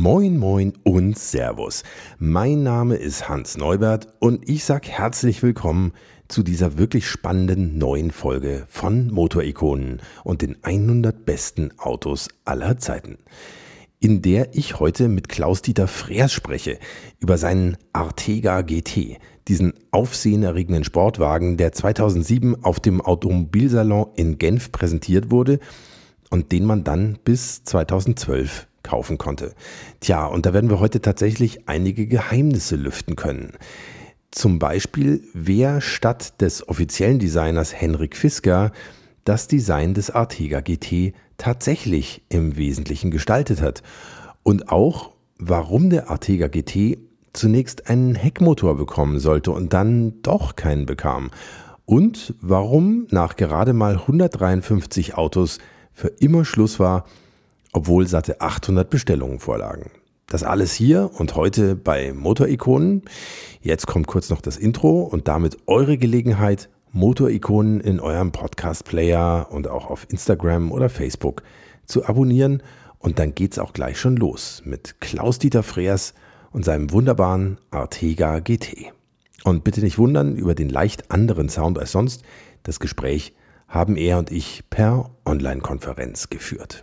Moin, moin und Servus. Mein Name ist Hans Neubert und ich sag herzlich willkommen zu dieser wirklich spannenden neuen Folge von Motorikonen und den 100 besten Autos aller Zeiten. In der ich heute mit Klaus-Dieter Freers spreche über seinen Artega GT, diesen aufsehenerregenden Sportwagen, der 2007 auf dem Automobilsalon in Genf präsentiert wurde und den man dann bis 2012 kaufen konnte. Tja, und da werden wir heute tatsächlich einige Geheimnisse lüften können. Zum Beispiel, wer statt des offiziellen Designers Henrik Fisker das Design des Artega GT tatsächlich im Wesentlichen gestaltet hat. Und auch, warum der Artega GT zunächst einen Heckmotor bekommen sollte und dann doch keinen bekam. Und warum nach gerade mal 153 Autos für immer Schluss war obwohl satte 800 Bestellungen vorlagen. Das alles hier und heute bei Motorikonen. Jetzt kommt kurz noch das Intro und damit eure Gelegenheit, Motorikonen in eurem Podcast-Player und auch auf Instagram oder Facebook zu abonnieren. Und dann geht's auch gleich schon los mit Klaus-Dieter Freers und seinem wunderbaren Artega GT. Und bitte nicht wundern über den leicht anderen Sound als sonst. Das Gespräch haben er und ich per Online-Konferenz geführt.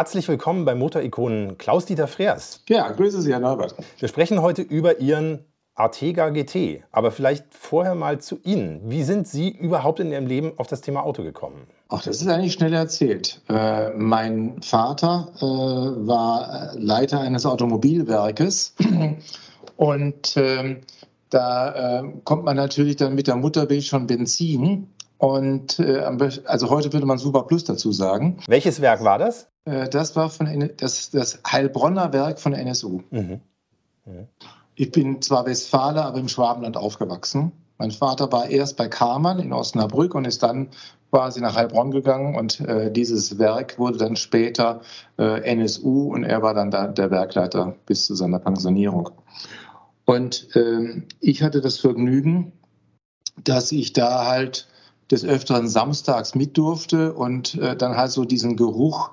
Herzlich willkommen bei Motorikonen Klaus-Dieter Freers. Ja, grüße Sie, Herr Neubert. Wir sprechen heute über Ihren Artega GT. Aber vielleicht vorher mal zu Ihnen. Wie sind Sie überhaupt in Ihrem Leben auf das Thema Auto gekommen? Ach, das ist eigentlich schnell erzählt. Äh, mein Vater äh, war Leiter eines Automobilwerkes und äh, da äh, kommt man natürlich dann mit der Muttermilch schon Benzin und äh, also heute würde man Super Plus dazu sagen. Welches Werk war das? Äh, das war von das, das Heilbronner Werk von NSU. Mhm. Mhm. Ich bin zwar Westfaler, aber im Schwabenland aufgewachsen. Mein Vater war erst bei Kamann in Osnabrück und ist dann quasi nach Heilbronn gegangen und äh, dieses Werk wurde dann später äh, NSU und er war dann da, der Werkleiter bis zu seiner Pensionierung. Und ähm, ich hatte das Vergnügen, dass ich da halt des Öfteren samstags mit durfte und äh, dann halt so diesen Geruch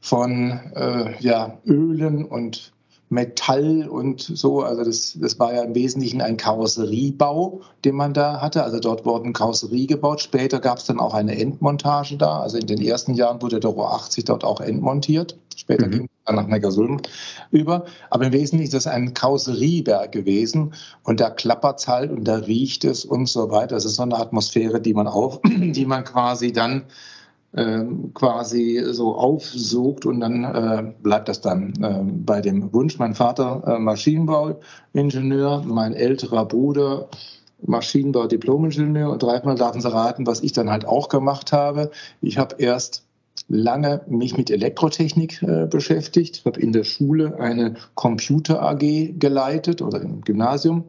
von äh, ja, Ölen und Metall und so. Also das, das war ja im Wesentlichen ein Karosseriebau, den man da hatte. Also dort wurden Karosserie gebaut. Später gab es dann auch eine Endmontage da. Also in den ersten Jahren wurde der Rohr 80 dort auch entmontiert. Später mhm. ging dann nach Neckarsulm über. Aber im Wesentlichen ist das ein Karosseriewerk gewesen. Und da klappert es halt und da riecht es und so weiter. Das ist so eine Atmosphäre, die man auch, die man quasi dann ähm, quasi so aufsucht und dann äh, bleibt das dann äh, bei dem Wunsch. Mein Vater äh, Maschinenbauingenieur, mein älterer Bruder Maschinenbau Diplomingenieur und dreimal darf Sie raten, was ich dann halt auch gemacht habe. Ich habe erst lange mich mit Elektrotechnik äh, beschäftigt, Ich habe in der Schule eine Computer AG geleitet oder im Gymnasium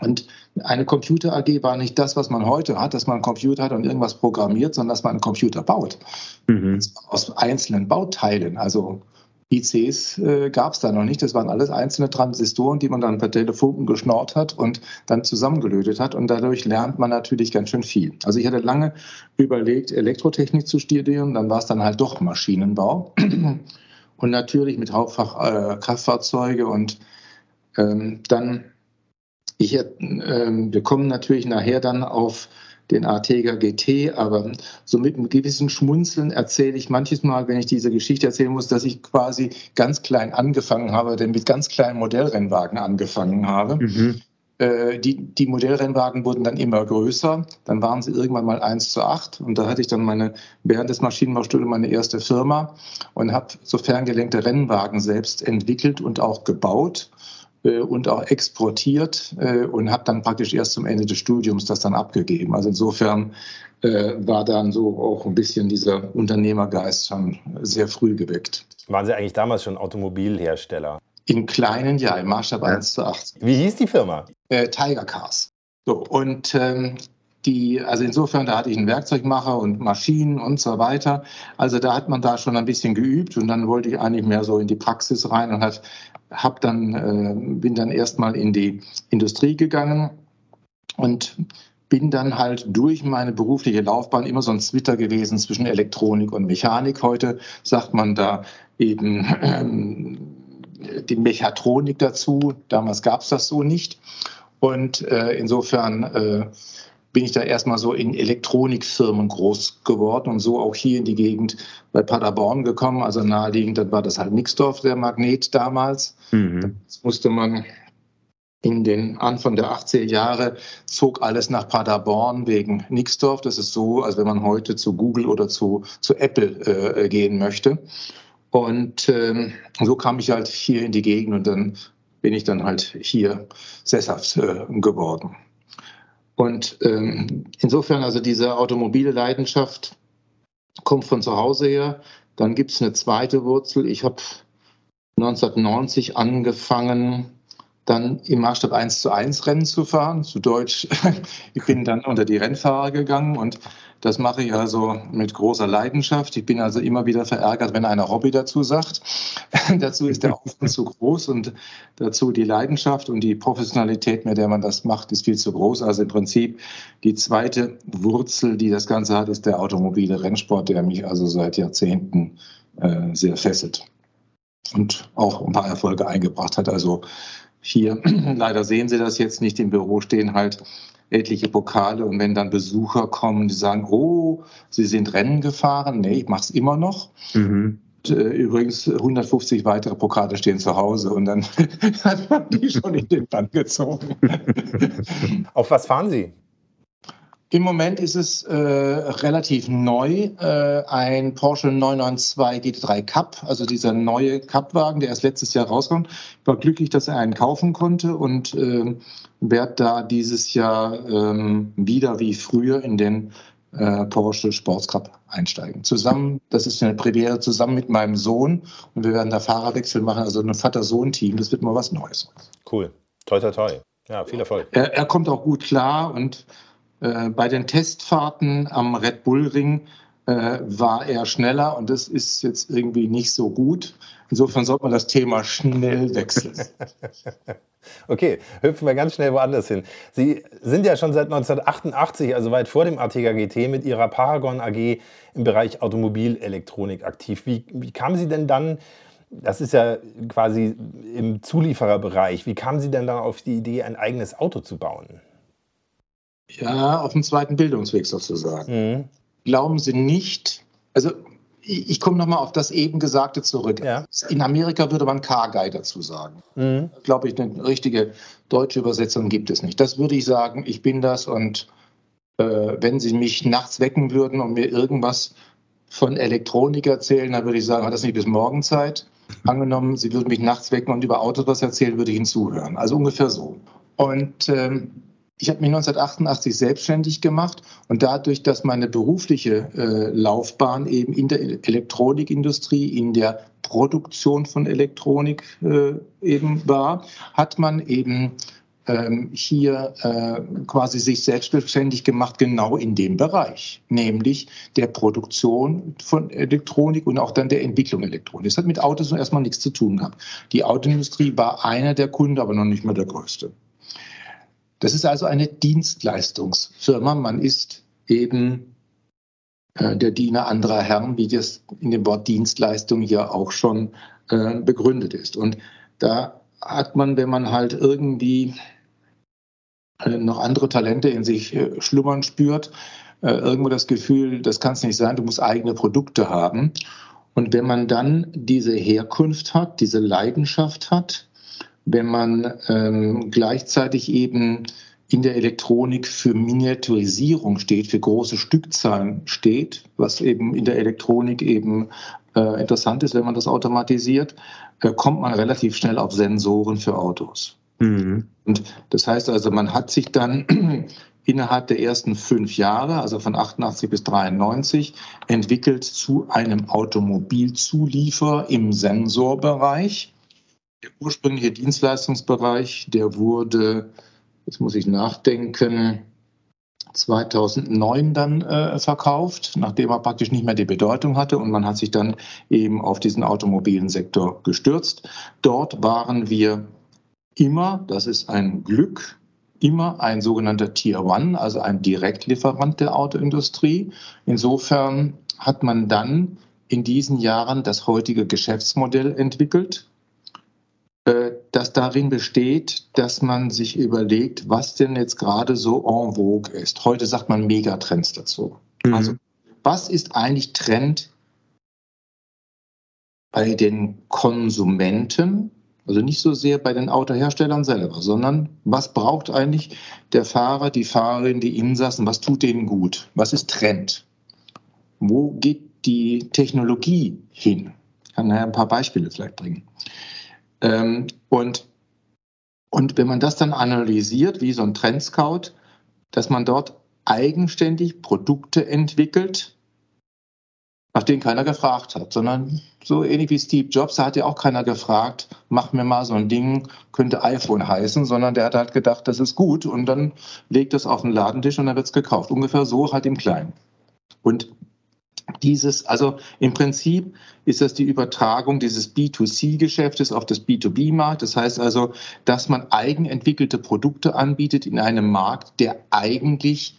und eine Computer AG war nicht das, was man heute hat, dass man einen Computer hat und irgendwas programmiert, sondern dass man einen Computer baut. Mhm. Aus einzelnen Bauteilen. Also ICs äh, gab es da noch nicht. Das waren alles einzelne Transistoren, die man dann per Telefon geschnort hat und dann zusammengelötet hat. Und dadurch lernt man natürlich ganz schön viel. Also ich hatte lange überlegt, Elektrotechnik zu studieren. Dann war es dann halt doch Maschinenbau. und natürlich mit Hauptfach äh, Kraftfahrzeuge. Und ähm, dann ich, äh, wir kommen natürlich nachher dann auf den Artega GT, aber so mit einem gewissen Schmunzeln erzähle ich manches Mal, wenn ich diese Geschichte erzählen muss, dass ich quasi ganz klein angefangen habe, denn mit ganz kleinen Modellrennwagen angefangen habe. Mhm. Äh, die, die Modellrennwagen wurden dann immer größer. Dann waren sie irgendwann mal 1 zu 8. Und da hatte ich dann meine, während des Maschinenbaustudiums meine erste Firma und habe so ferngelenkte Rennwagen selbst entwickelt und auch gebaut und auch exportiert äh, und habe dann praktisch erst zum Ende des Studiums das dann abgegeben. Also insofern äh, war dann so auch ein bisschen dieser Unternehmergeist schon sehr früh geweckt. Waren Sie eigentlich damals schon Automobilhersteller? In kleinen, ja, im Maßstab 1 zu 8. Wie hieß die Firma? Äh, Tiger Cars. So, und ähm, die, also insofern, da hatte ich einen Werkzeugmacher und Maschinen und so weiter. Also da hat man da schon ein bisschen geübt und dann wollte ich eigentlich mehr so in die Praxis rein und hat, hab dann, äh, bin dann erstmal in die Industrie gegangen und bin dann halt durch meine berufliche Laufbahn immer so ein Zwitter gewesen zwischen Elektronik und Mechanik. Heute sagt man da eben ähm, die Mechatronik dazu. Damals gab es das so nicht. Und äh, insofern äh, bin ich da erstmal so in Elektronikfirmen groß geworden und so auch hier in die Gegend bei Paderborn gekommen. Also naheliegend, dann war das halt Nixdorf, der Magnet damals. Mhm. Das musste man in den Anfang der 80er Jahre zog alles nach Paderborn wegen Nixdorf. Das ist so, als wenn man heute zu Google oder zu, zu Apple äh, gehen möchte. Und ähm, so kam ich halt hier in die Gegend und dann bin ich dann halt hier sesshaft äh, geworden. Und ähm, insofern, also diese automobile Leidenschaft kommt von zu Hause her. Dann gibt es eine zweite Wurzel. Ich habe 1990 angefangen, dann im Maßstab 1 zu 1 Rennen zu fahren. Zu Deutsch, ich bin dann unter die Rennfahrer gegangen und das mache ich also mit großer Leidenschaft. Ich bin also immer wieder verärgert, wenn einer Hobby dazu sagt. dazu ist der Aufwand zu groß und dazu die Leidenschaft und die Professionalität, mit der man das macht, ist viel zu groß. Also im Prinzip die zweite Wurzel, die das Ganze hat, ist der automobile Rennsport, der mich also seit Jahrzehnten äh, sehr fesselt und auch ein paar Erfolge eingebracht hat. Also hier, leider sehen Sie das jetzt nicht, im Büro stehen halt etliche Pokale und wenn dann Besucher kommen, die sagen, oh, Sie sind Rennen gefahren, nee, ich mache es immer noch. Mhm. Und, äh, übrigens 150 weitere Pokale stehen zu Hause und dann hat man die schon in den Bann gezogen. Auf was fahren Sie? Im Moment ist es äh, relativ neu, äh, ein Porsche 992 GT3 Cup, also dieser neue Cup-Wagen, der erst letztes Jahr rauskommt. Ich war glücklich, dass er einen kaufen konnte und äh, werde da dieses Jahr ähm, wieder wie früher in den äh, Porsche Sports Cup einsteigen. Zusammen, das ist eine Premiere, zusammen mit meinem Sohn und wir werden da Fahrerwechsel machen, also ein Vater-Sohn-Team, das wird mal was Neues. Cool, toi toi toi. Ja, viel Erfolg. Er, er kommt auch gut klar und äh, bei den Testfahrten am Red Bull Ring äh, war er schneller und das ist jetzt irgendwie nicht so gut. Insofern sollte man das Thema schnell wechseln. okay, hüpfen wir ganz schnell woanders hin. Sie sind ja schon seit 1988, also weit vor dem Artiga GT, mit Ihrer Paragon AG im Bereich Automobilelektronik aktiv. Wie, wie kamen Sie denn dann das ist ja quasi im Zuliefererbereich. Wie kamen Sie denn dann auf die Idee, ein eigenes Auto zu bauen? Ja, auf dem zweiten Bildungsweg sozusagen. Mhm. Glauben Sie nicht, also ich, ich komme nochmal auf das eben Gesagte zurück. Ja. In Amerika würde man Car Guy dazu sagen. Mhm. Glaube ich, eine richtige deutsche Übersetzung gibt es nicht. Das würde ich sagen, ich bin das und äh, wenn Sie mich nachts wecken würden und mir irgendwas von Elektronik erzählen, dann würde ich sagen, hat das nicht bis morgen Zeit? Angenommen, Sie würden mich nachts wecken und über Autos was erzählen, würde ich Ihnen zuhören. Also ungefähr so. Und ähm, ich habe mich 1988 selbstständig gemacht und dadurch, dass meine berufliche äh, Laufbahn eben in der Elektronikindustrie, in der Produktion von Elektronik äh, eben war, hat man eben ähm, hier äh, quasi sich selbstständig gemacht, genau in dem Bereich, nämlich der Produktion von Elektronik und auch dann der Entwicklung Elektronik. Das hat mit Autos erstmal nichts zu tun gehabt. Die Autoindustrie war einer der Kunden, aber noch nicht mehr der größte. Das ist also eine Dienstleistungsfirma. Man ist eben äh, der Diener anderer Herren, wie das in dem Wort Dienstleistung hier auch schon äh, begründet ist. Und da hat man, wenn man halt irgendwie äh, noch andere Talente in sich schlummern spürt, irgendwo das Gefühl, das kann es nicht sein, du musst eigene Produkte haben. Und wenn man dann diese Herkunft hat, diese Leidenschaft hat, wenn man ähm, gleichzeitig eben in der Elektronik für Miniaturisierung steht, für große Stückzahlen steht, was eben in der Elektronik eben äh, interessant ist, wenn man das automatisiert, äh, kommt man relativ schnell auf Sensoren für Autos. Mhm. Und das heißt also, man hat sich dann innerhalb der ersten fünf Jahre, also von 88 bis 93, entwickelt zu einem Automobilzulieferer im Sensorbereich. Der ursprüngliche Dienstleistungsbereich, der wurde, jetzt muss ich nachdenken, 2009 dann äh, verkauft, nachdem er praktisch nicht mehr die Bedeutung hatte und man hat sich dann eben auf diesen automobilen Sektor gestürzt. Dort waren wir immer, das ist ein Glück, immer ein sogenannter Tier One, also ein Direktlieferant der Autoindustrie. Insofern hat man dann in diesen Jahren das heutige Geschäftsmodell entwickelt, das darin besteht, dass man sich überlegt, was denn jetzt gerade so en vogue ist. Heute sagt man Megatrends dazu. Mhm. Also was ist eigentlich Trend bei den Konsumenten also nicht so sehr bei den Autoherstellern selber, sondern was braucht eigentlich der Fahrer, die Fahrerin, die Insassen, was tut denen gut? Was ist Trend? Wo geht die Technologie hin? Ich kann nachher ein paar Beispiele vielleicht bringen. Ähm, und, und wenn man das dann analysiert, wie so ein Trendscout, dass man dort eigenständig Produkte entwickelt, nach denen keiner gefragt hat, sondern so ähnlich wie Steve Jobs, da hat ja auch keiner gefragt, mach mir mal so ein Ding, könnte iPhone heißen, sondern der hat halt gedacht, das ist gut und dann legt es auf den Ladentisch und dann wird es gekauft. Ungefähr so halt im Kleinen. Und dieses, also im Prinzip ist das die Übertragung dieses B2C-Geschäftes auf das B2B-Markt. Das heißt also, dass man eigenentwickelte Produkte anbietet in einem Markt, der eigentlich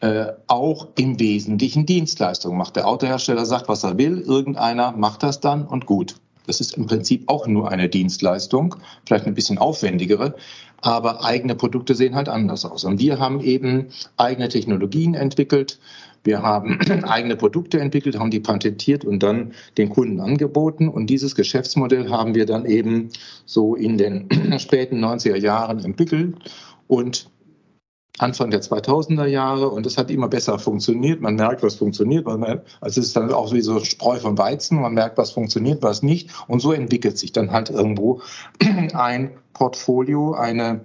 äh, auch im Wesentlichen Dienstleistungen macht. Der Autohersteller sagt, was er will, irgendeiner macht das dann und gut. Das ist im Prinzip auch nur eine Dienstleistung, vielleicht ein bisschen aufwendigere, aber eigene Produkte sehen halt anders aus. Und wir haben eben eigene Technologien entwickelt, wir haben eigene Produkte entwickelt, haben die patentiert und dann den Kunden angeboten. Und dieses Geschäftsmodell haben wir dann eben so in den späten 90er Jahren entwickelt und Anfang der 2000er Jahre und das hat immer besser funktioniert. Man merkt, was funktioniert. Also es ist dann auch wie so Spreu von Weizen. Man merkt, was funktioniert, was nicht. Und so entwickelt sich dann halt irgendwo ein Portfolio, eine,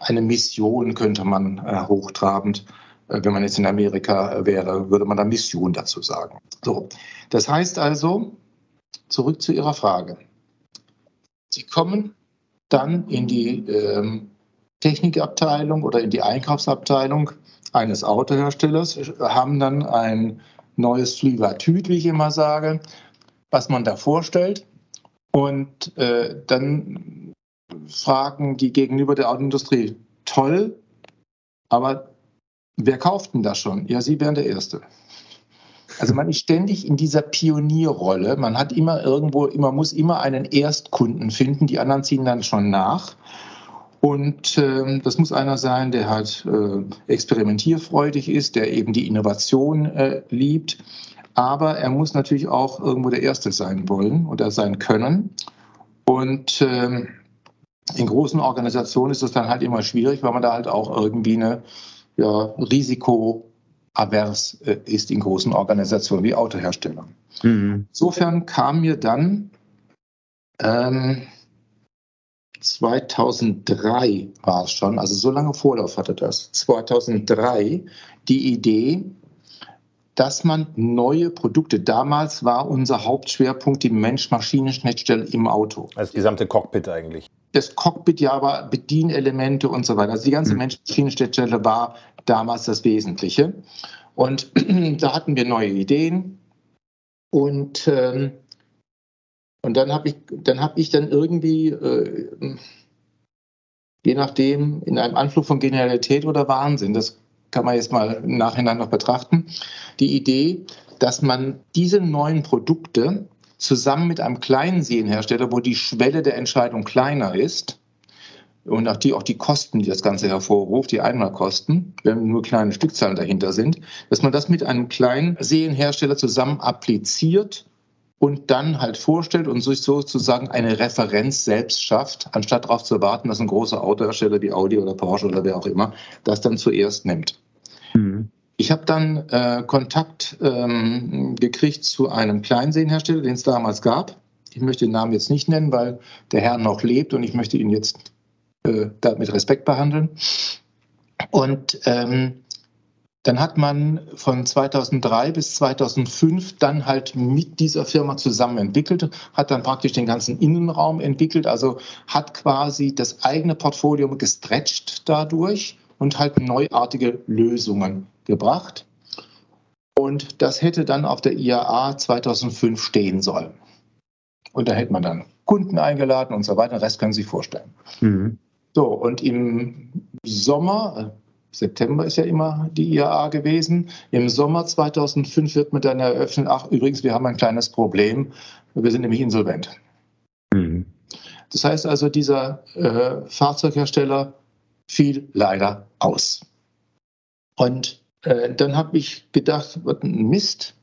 eine Mission könnte man äh, hochtrabend, wenn man jetzt in Amerika äh, wäre, würde man da Mission dazu sagen. So, das heißt also, zurück zu Ihrer Frage. Sie kommen dann in die ähm, Technikabteilung oder in die Einkaufsabteilung eines Autoherstellers, haben dann ein neues Flivatüt, wie ich immer sage, was man da vorstellt. Und äh, dann fragen die gegenüber der Autoindustrie, toll, aber wer kauft denn das schon? Ja, Sie wären der Erste. Also man ist ständig in dieser Pionierrolle. Man hat immer irgendwo, man muss immer einen Erstkunden finden. Die anderen ziehen dann schon nach. Und äh, das muss einer sein, der halt äh, experimentierfreudig ist, der eben die Innovation äh, liebt. Aber er muss natürlich auch irgendwo der Erste sein wollen oder sein können. Und äh, in großen Organisationen ist das dann halt immer schwierig, weil man da halt auch irgendwie eine ja, risikoavers äh, ist in großen Organisationen wie Autohersteller. Mhm. Insofern kam mir dann ähm, 2003 war es schon, also so lange Vorlauf hatte das, 2003 die Idee, dass man neue Produkte, damals war unser Hauptschwerpunkt die Mensch-Maschinen-Schnittstelle im Auto. Das gesamte Cockpit eigentlich. Das Cockpit, ja, aber Bedienelemente und so weiter. Also die ganze mhm. War damals das Wesentliche. Und da hatten wir neue Ideen. Und ähm, und dann habe ich, dann habe ich dann irgendwie, äh, je nachdem, in einem Anflug von Genialität oder Wahnsinn, das kann man jetzt mal im Nachhinein noch betrachten, die Idee, dass man diese neuen Produkte zusammen mit einem kleinen Serienhersteller, wo die Schwelle der Entscheidung kleiner ist, und auch die, auch die Kosten, die das Ganze hervorruft, die Einmalkosten, wenn nur kleine Stückzahlen dahinter sind, dass man das mit einem kleinen Serienhersteller zusammen appliziert und dann halt vorstellt und sich sozusagen eine Referenz selbst schafft, anstatt darauf zu warten, dass ein großer Autohersteller wie Audi oder Porsche oder wer auch immer das dann zuerst nimmt. Mhm. Ich habe dann äh, Kontakt ähm, gekriegt zu einem Kleinseenhersteller, den es damals gab. Ich möchte den Namen jetzt nicht nennen, weil der Herr noch lebt und ich möchte ihn jetzt äh, mit Respekt behandeln. Und ähm, dann hat man von 2003 bis 2005 dann halt mit dieser Firma zusammen entwickelt, hat dann praktisch den ganzen Innenraum entwickelt, also hat quasi das eigene Portfolio gestretcht dadurch und halt neuartige Lösungen gebracht. Und das hätte dann auf der IAA 2005 stehen sollen. Und da hätte man dann Kunden eingeladen und so weiter. Den Rest können Sie sich vorstellen. Mhm. So, und im Sommer, September ist ja immer die IAA gewesen, im Sommer 2005 wird man dann eröffnen, ach übrigens, wir haben ein kleines Problem, wir sind nämlich insolvent. Mhm. Das heißt also, dieser äh, Fahrzeughersteller fiel leider aus. Und äh, dann habe ich gedacht, was ein Mist.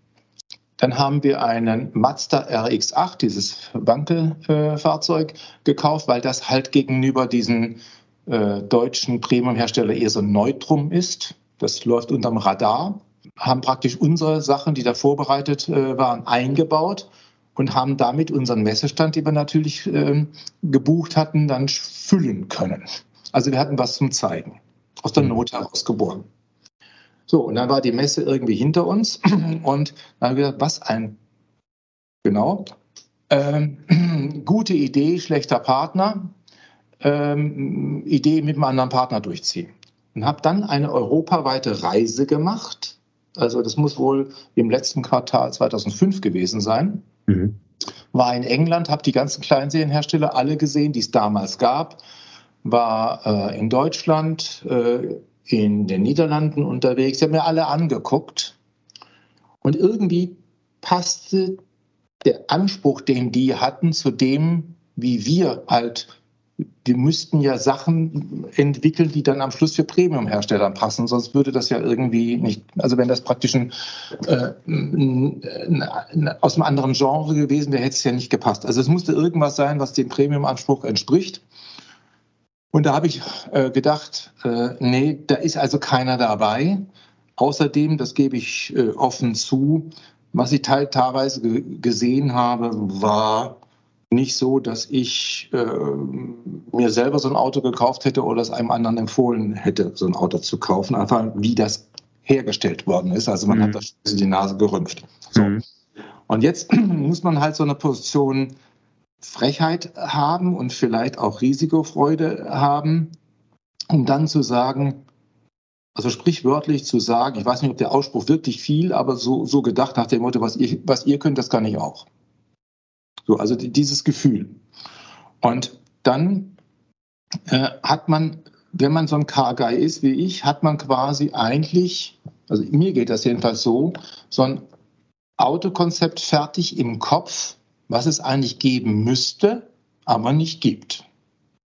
Dann haben wir einen Mazda RX8, dieses Wankelfahrzeug, äh, gekauft, weil das halt gegenüber diesen äh, deutschen Premium-Hersteller eher so Neutrum ist. Das läuft unterm Radar. Haben praktisch unsere Sachen, die da vorbereitet äh, waren, eingebaut und haben damit unseren Messestand, den wir natürlich äh, gebucht hatten, dann füllen können. Also wir hatten was zum Zeigen. Aus der mhm. Not heraus geboren. So, und dann war die Messe irgendwie hinter uns und dann haben wir gesagt, was ein, genau, ähm, gute Idee, schlechter Partner, ähm, Idee mit einem anderen Partner durchziehen. Und habe dann eine europaweite Reise gemacht. Also das muss wohl im letzten Quartal 2005 gewesen sein. Mhm. War in England, habe die ganzen Kleinserienhersteller alle gesehen, die es damals gab. War äh, in Deutschland, äh, in den Niederlanden unterwegs. Ich habe mir alle angeguckt und irgendwie passte der Anspruch, den die hatten, zu dem, wie wir halt, die müssten ja Sachen entwickeln, die dann am Schluss für Premium-Herstellern passen, sonst würde das ja irgendwie nicht, also wenn das praktisch ein, äh, aus einem anderen Genre gewesen wäre, hätte es ja nicht gepasst. Also es musste irgendwas sein, was dem Premium-Anspruch entspricht. Und da habe ich äh, gedacht, äh, nee, da ist also keiner dabei. Außerdem, das gebe ich äh, offen zu, was ich teilweise gesehen habe, war nicht so, dass ich äh, mir selber so ein Auto gekauft hätte oder es einem anderen empfohlen hätte, so ein Auto zu kaufen. Einfach wie das hergestellt worden ist. Also man mhm. hat da die Nase gerümpft. So. Mhm. Und jetzt muss man halt so eine Position Frechheit haben und vielleicht auch Risikofreude haben, um dann zu sagen, also sprichwörtlich zu sagen, ich weiß nicht, ob der Ausspruch wirklich viel, aber so, so gedacht nach dem Motto, was ihr, was ihr könnt, das kann ich auch. So, also dieses Gefühl. Und dann äh, hat man, wenn man so ein Car-Guy ist wie ich, hat man quasi eigentlich, also mir geht das jedenfalls so, so ein Autokonzept fertig im Kopf, was es eigentlich geben müsste, aber nicht gibt.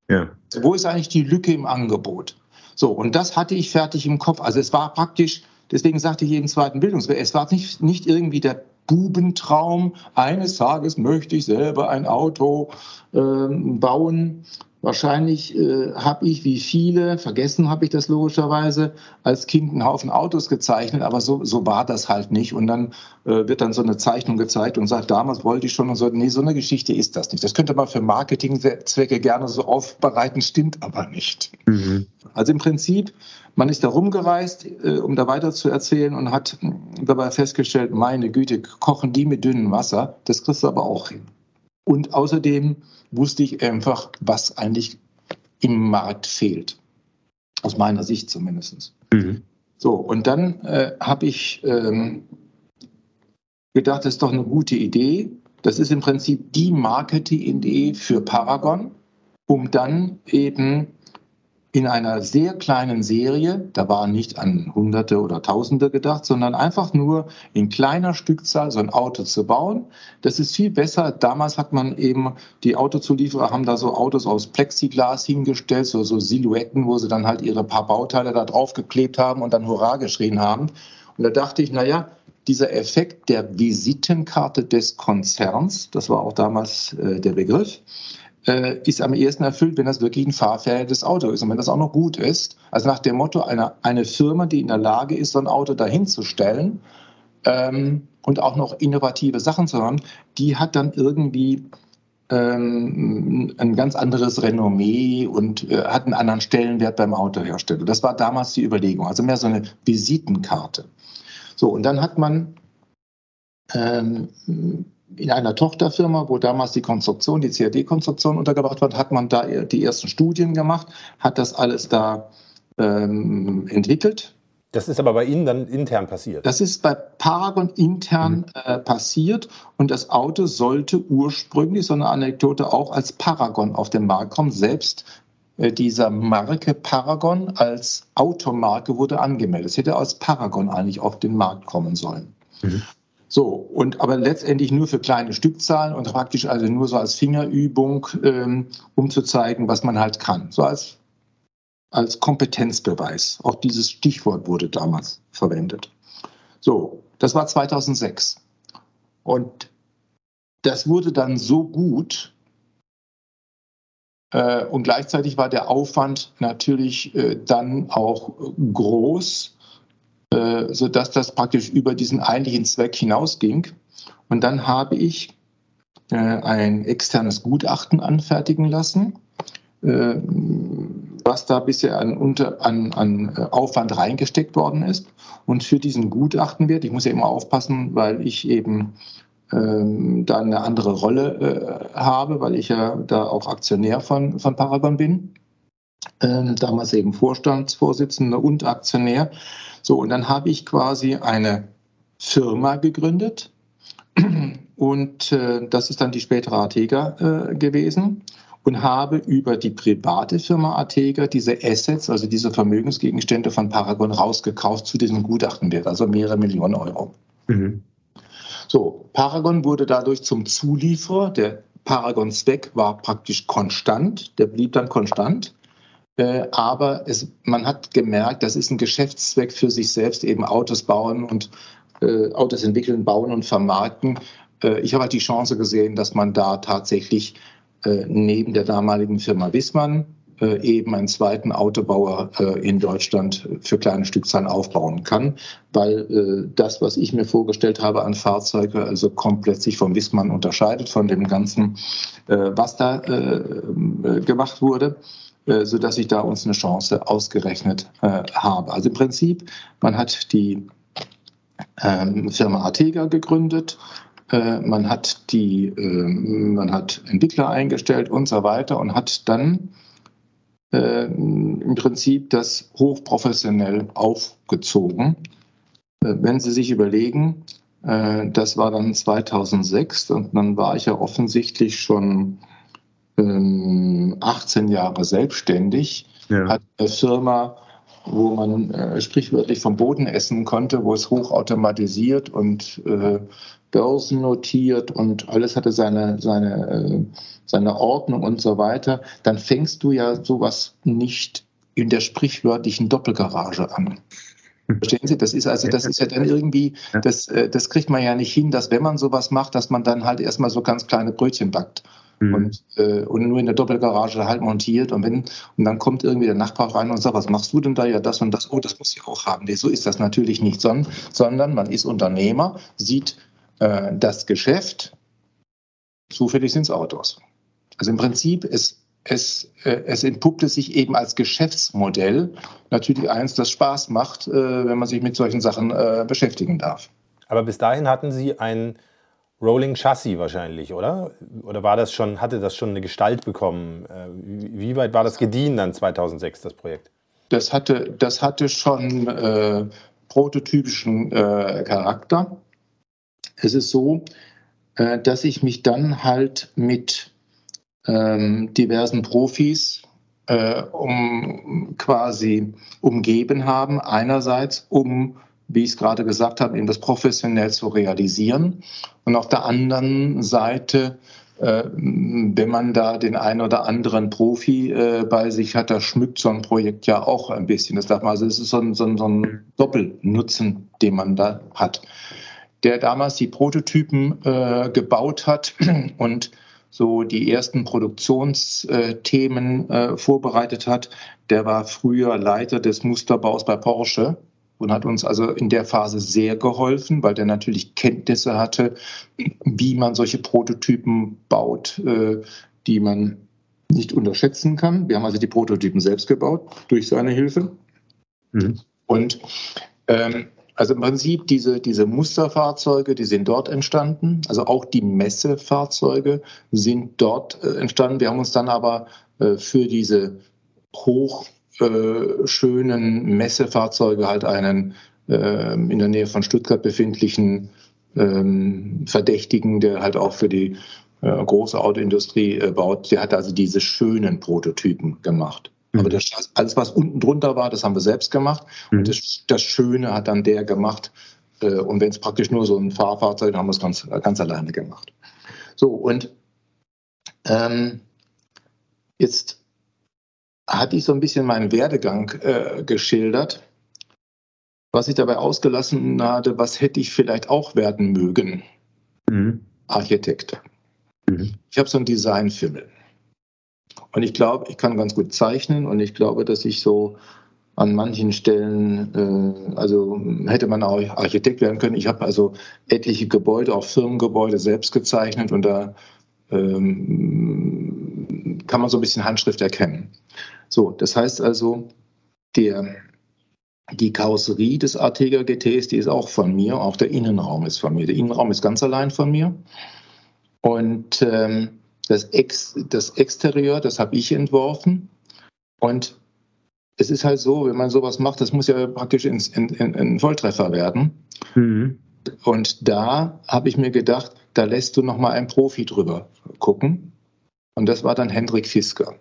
Ja. Wo ist eigentlich die Lücke im Angebot? So, und das hatte ich fertig im Kopf. Also es war praktisch, deswegen sagte ich jeden zweiten Bildungsweg, es war nicht, nicht irgendwie der Bubentraum, eines Tages möchte ich selber ein Auto äh, bauen, Wahrscheinlich äh, habe ich, wie viele, vergessen habe ich das logischerweise, als Kind einen Haufen Autos gezeichnet, aber so, so war das halt nicht. Und dann äh, wird dann so eine Zeichnung gezeigt und sagt, damals wollte ich schon und so, nee, so eine Geschichte ist das nicht. Das könnte man für Marketingzwecke gerne so aufbereiten, stimmt aber nicht. Mhm. Also im Prinzip, man ist da rumgereist, äh, um da weiter zu erzählen und hat dabei festgestellt, meine Güte, kochen die mit dünnem Wasser, das kriegst du aber auch hin. Und außerdem wusste ich einfach, was eigentlich im Markt fehlt. Aus meiner Sicht zumindest. Mhm. So, und dann äh, habe ich ähm, gedacht, das ist doch eine gute Idee. Das ist im Prinzip die Marketing-Idee für Paragon, um dann eben in einer sehr kleinen Serie, da waren nicht an Hunderte oder Tausende gedacht, sondern einfach nur in kleiner Stückzahl so ein Auto zu bauen. Das ist viel besser. Damals hat man eben, die Autozulieferer haben da so Autos aus Plexiglas hingestellt, so, so Silhouetten, wo sie dann halt ihre paar Bauteile da drauf geklebt haben und dann Hurra geschrien haben. Und da dachte ich, naja, dieser Effekt der Visitenkarte des Konzerns, das war auch damals äh, der Begriff, äh, ist am ehesten erfüllt, wenn das wirklich ein fahrfähiges Auto ist und wenn das auch noch gut ist. Also nach dem Motto, eine, eine Firma, die in der Lage ist, so ein Auto dahin zu stellen ähm, und auch noch innovative Sachen zu haben, die hat dann irgendwie ähm, ein ganz anderes Renommee und äh, hat einen anderen Stellenwert beim Autohersteller. Das war damals die Überlegung, also mehr so eine Visitenkarte. So, und dann hat man ähm, in einer Tochterfirma, wo damals die Konstruktion, die CAD-Konstruktion untergebracht wird, hat man da die ersten Studien gemacht, hat das alles da ähm, entwickelt. Das ist aber bei Ihnen dann intern passiert? Das ist bei Paragon intern mhm. äh, passiert und das Auto sollte ursprünglich, so eine Anekdote, auch als Paragon auf den Markt kommen. Selbst äh, dieser Marke Paragon als Automarke wurde angemeldet. Es hätte als Paragon eigentlich auf den Markt kommen sollen. Mhm. So, und aber letztendlich nur für kleine Stückzahlen und praktisch also nur so als Fingerübung, ähm, um zu zeigen, was man halt kann. So als, als Kompetenzbeweis. Auch dieses Stichwort wurde damals verwendet. So, das war 2006. Und das wurde dann so gut, äh, und gleichzeitig war der Aufwand natürlich äh, dann auch groß, äh, sodass das praktisch über diesen eigentlichen Zweck hinausging. Und dann habe ich äh, ein externes Gutachten anfertigen lassen, äh, was da bisher an, unter, an, an Aufwand reingesteckt worden ist. Und für diesen Gutachtenwert, ich muss ja immer aufpassen, weil ich eben ähm, da eine andere Rolle habe, weil ich ja da auch Aktionär von, von Paragon bin. Ähm, damals eben Vorstandsvorsitzender und Aktionär. So, und dann habe ich quasi eine Firma gegründet und äh, das ist dann die spätere Atega äh, gewesen und habe über die private Firma Atega diese Assets, also diese Vermögensgegenstände von Paragon rausgekauft zu diesem Gutachtenwert, also mehrere Millionen Euro. Mhm. So, Paragon wurde dadurch zum Zulieferer. Der Paragon-Zweck war praktisch konstant, der blieb dann konstant. Äh, aber es, man hat gemerkt, das ist ein Geschäftszweck für sich selbst, eben Autos bauen und äh, Autos entwickeln, bauen und vermarkten. Äh, ich habe halt die Chance gesehen, dass man da tatsächlich äh, neben der damaligen Firma Wissmann äh, eben einen zweiten Autobauer äh, in Deutschland für kleine Stückzahlen aufbauen kann, weil das, was ich mir vorgestellt habe an Fahrzeuge, also komplett sich vom Wissmann unterscheidet, von dem Ganzen, was da gemacht wurde. Äh, sodass ich da uns eine Chance ausgerechnet äh, habe. Also im Prinzip, man hat die ähm, Firma Artega gegründet, äh, man hat die, äh, man hat Entwickler eingestellt und so weiter und hat dann im Prinzip das hochprofessionell aufgezogen. Wenn Sie sich überlegen, das war dann 2006 und dann war ich ja offensichtlich schon 18 ähm, Jahre selbstständig, ja. hat eine Firma, wo man äh, sprichwörtlich vom Boden essen konnte, wo es hochautomatisiert und äh, börsennotiert und alles hatte seine, seine, äh, seine Ordnung und so weiter, dann fängst du ja sowas nicht in der sprichwörtlichen Doppelgarage an. Verstehen Sie? Das ist also, das ist ja dann irgendwie, das, das kriegt man ja nicht hin, dass wenn man sowas macht, dass man dann halt erstmal so ganz kleine Brötchen backt. Mhm. Und, äh, und nur in der Doppelgarage halt montiert. Und wenn, und dann kommt irgendwie der Nachbar rein und sagt, was machst du denn da? Ja, das und das, oh, das muss ich auch haben. Nee, so ist das natürlich nicht, sondern, sondern man ist Unternehmer, sieht äh, das Geschäft, zufällig sind es Autos. Also im Prinzip, es, es, äh, es entpuppte sich eben als Geschäftsmodell natürlich eins, das Spaß macht, äh, wenn man sich mit solchen Sachen äh, beschäftigen darf. Aber bis dahin hatten Sie ein Rolling Chassis wahrscheinlich, oder? Oder war das schon, hatte das schon eine Gestalt bekommen? Äh, wie weit war das gediehen dann 2006, das Projekt? Das hatte, das hatte schon äh, prototypischen äh, Charakter. Es ist so, äh, dass ich mich dann halt mit ähm, diversen Profis äh, um quasi umgeben haben. Einerseits, um wie ich es gerade gesagt habe, eben das professionell zu realisieren. Und auf der anderen Seite, äh, wenn man da den einen oder anderen Profi äh, bei sich hat, da schmückt so ein Projekt ja auch ein bisschen. Das darf man, also es ist so ein, so, ein, so ein Doppelnutzen, den man da hat. Der damals die Prototypen äh, gebaut hat und so die ersten Produktionsthemen äh, vorbereitet hat. Der war früher Leiter des Musterbaus bei Porsche und hat uns also in der Phase sehr geholfen, weil der natürlich Kenntnisse hatte, wie man solche Prototypen baut, äh, die man nicht unterschätzen kann. Wir haben also die Prototypen selbst gebaut durch seine Hilfe. Mhm. Und ähm, also im Prinzip diese, diese Musterfahrzeuge, die sind dort entstanden. Also auch die Messefahrzeuge sind dort äh, entstanden. Wir haben uns dann aber äh, für diese hochschönen äh, Messefahrzeuge halt einen äh, in der Nähe von Stuttgart befindlichen ähm, Verdächtigen, der halt auch für die äh, große Autoindustrie äh, baut, der hat also diese schönen Prototypen gemacht. Mhm. Aber das, alles, was unten drunter war, das haben wir selbst gemacht. Mhm. Und das, das, Schöne hat dann der gemacht. Äh, und wenn es praktisch nur so ein Fahrfahrzeug, dann haben wir es ganz, ganz alleine gemacht. So, und ähm, jetzt hatte ich so ein bisschen meinen Werdegang äh, geschildert. Was ich dabei ausgelassen hatte, was hätte ich vielleicht auch werden mögen? Mhm. Architekt. Mhm. Ich habe so einen Designfimmel. Und ich glaube, ich kann ganz gut zeichnen und ich glaube, dass ich so an manchen Stellen, äh, also hätte man auch Architekt werden können. Ich habe also etliche Gebäude, auch Firmengebäude selbst gezeichnet und da ähm, kann man so ein bisschen Handschrift erkennen. So, das heißt also, der, die Karosserie des Arteger GTs, die ist auch von mir, auch der Innenraum ist von mir. Der Innenraum ist ganz allein von mir. Und ähm, das, Ex, das Exterieur, das habe ich entworfen. Und es ist halt so, wenn man sowas macht, das muss ja praktisch ins, in, in, in Volltreffer werden. Mhm. Und da habe ich mir gedacht, da lässt du noch mal einen Profi drüber gucken. Und das war dann Hendrik Fisker.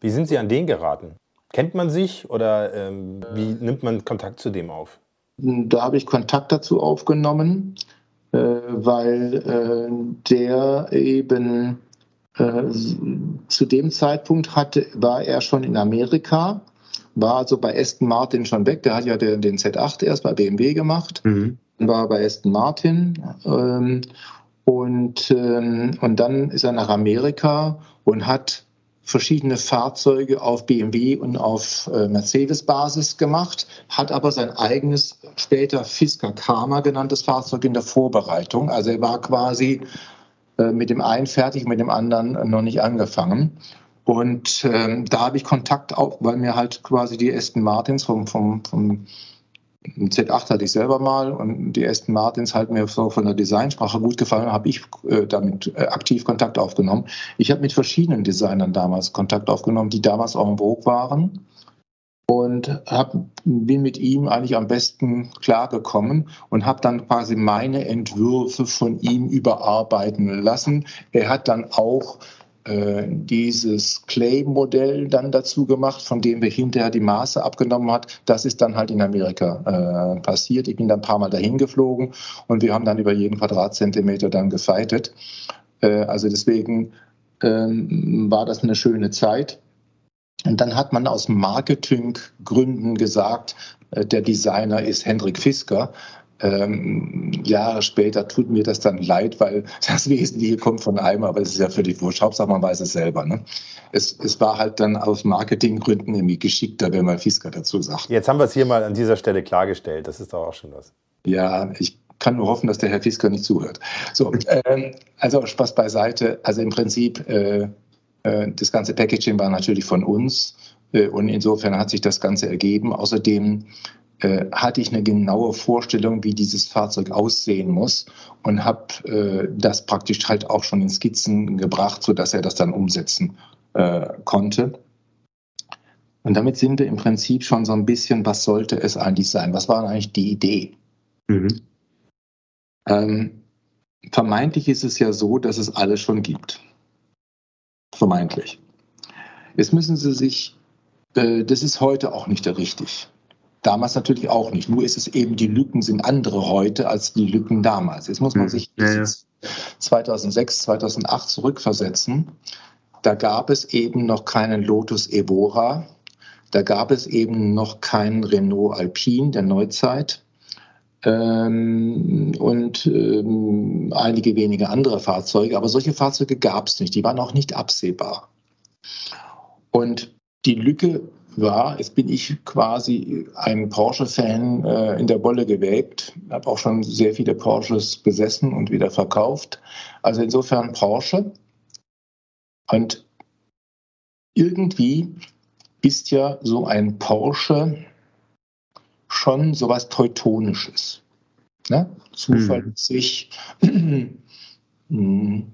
Wie sind Sie an den geraten? Kennt man sich oder ähm, wie nimmt man Kontakt zu dem auf? Da habe ich Kontakt dazu aufgenommen, äh, weil äh, der eben äh, zu dem Zeitpunkt hatte, war er schon in Amerika, war also bei Aston Martin schon weg. Der hat ja den, den Z8 erst bei BMW gemacht, mhm. war bei Aston Martin. Ähm, und, ähm, und dann ist er nach Amerika und hat verschiedene Fahrzeuge auf BMW und auf äh, Mercedes-Basis gemacht, hat aber sein eigenes, später Fisker Karma genanntes Fahrzeug in der Vorbereitung. Also er war quasi äh, mit dem einen fertig, mit dem anderen noch nicht angefangen. Und ähm, da habe ich Kontakt auf, weil mir halt quasi die Aston Martins vom, vom, vom Z8 hatte ich selber mal und die Aston Martins halt mir so von der Designsprache gut gefallen, habe ich äh, damit äh, aktiv Kontakt aufgenommen. Ich habe mit verschiedenen Designern damals Kontakt aufgenommen, die damals auch im Vogue waren und hab, bin mit ihm eigentlich am besten klargekommen und habe dann quasi meine Entwürfe von ihm überarbeiten lassen. Er hat dann auch dieses Clay-Modell dann dazu gemacht, von dem wir hinterher die Maße abgenommen hat. Das ist dann halt in Amerika äh, passiert. Ich bin dann ein paar Mal dahin geflogen und wir haben dann über jeden Quadratzentimeter dann gefeitet. Äh, also deswegen ähm, war das eine schöne Zeit. Und dann hat man aus Marketinggründen gesagt, äh, der Designer ist Hendrik Fisker. Ähm, Jahre später tut mir das dann leid, weil das Wesentliche kommt von einem, aber es ist ja völlig wurscht. Hauptsache man weiß es selber. Ne? Es, es war halt dann aus Marketinggründen irgendwie geschickter, wenn man Fisker dazu sagt. Jetzt haben wir es hier mal an dieser Stelle klargestellt. Das ist doch auch schon was. Ja, ich kann nur hoffen, dass der Herr Fisker nicht zuhört. So, ähm, also Spaß beiseite. Also im Prinzip äh, äh, das ganze Packaging war natürlich von uns äh, und insofern hat sich das Ganze ergeben. Außerdem äh, hatte ich eine genaue Vorstellung, wie dieses Fahrzeug aussehen muss und habe das praktisch halt auch schon in Skizzen gebracht, sodass er das dann umsetzen konnte. Und damit sind wir im Prinzip schon so ein bisschen, was sollte es eigentlich sein? Was war eigentlich die Idee? Mhm. Ähm, vermeintlich ist es ja so, dass es alles schon gibt vermeintlich. Jetzt müssen Sie sich, äh, das ist heute auch nicht richtig. Damals natürlich auch nicht. Nur ist es eben, die Lücken sind andere heute als die Lücken damals. Jetzt muss man hm. sich ja, ja. 2006, 2008 zurückversetzen. Da gab es eben noch keinen Lotus Evora. Da gab es eben noch keinen Renault Alpine der Neuzeit. ähm, und ähm, einige wenige andere Fahrzeuge. Aber solche Fahrzeuge gab es nicht, die waren auch nicht absehbar. Und die Lücke war, jetzt bin ich quasi ein Porsche-Fan äh, in der Wolle gewägt, habe auch schon sehr viele Porsches besessen und wieder verkauft. Also insofern Porsche. Und irgendwie ist ja so ein Porsche schon sowas Teutonisches. Ne? Zuverlässig. Mhm.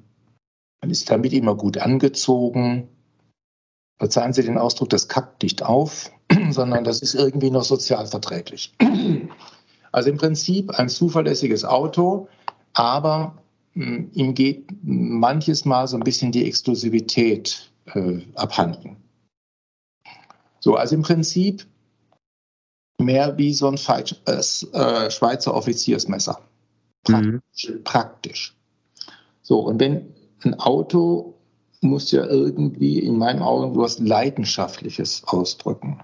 Man ist damit immer gut angezogen. Verzeihen Sie den Ausdruck, das kackt nicht auf, sondern das ist irgendwie noch sozial verträglich. Also im Prinzip ein zuverlässiges Auto, aber mh, ihm geht manches Mal so ein bisschen die Exklusivität äh, abhanden. So, also im Prinzip mehr wie so ein äh, Schweizer Offiziersmesser. Praktisch. Mhm. praktisch. So, und wenn ein Auto muss ja irgendwie in meinen Augen was Leidenschaftliches ausdrücken.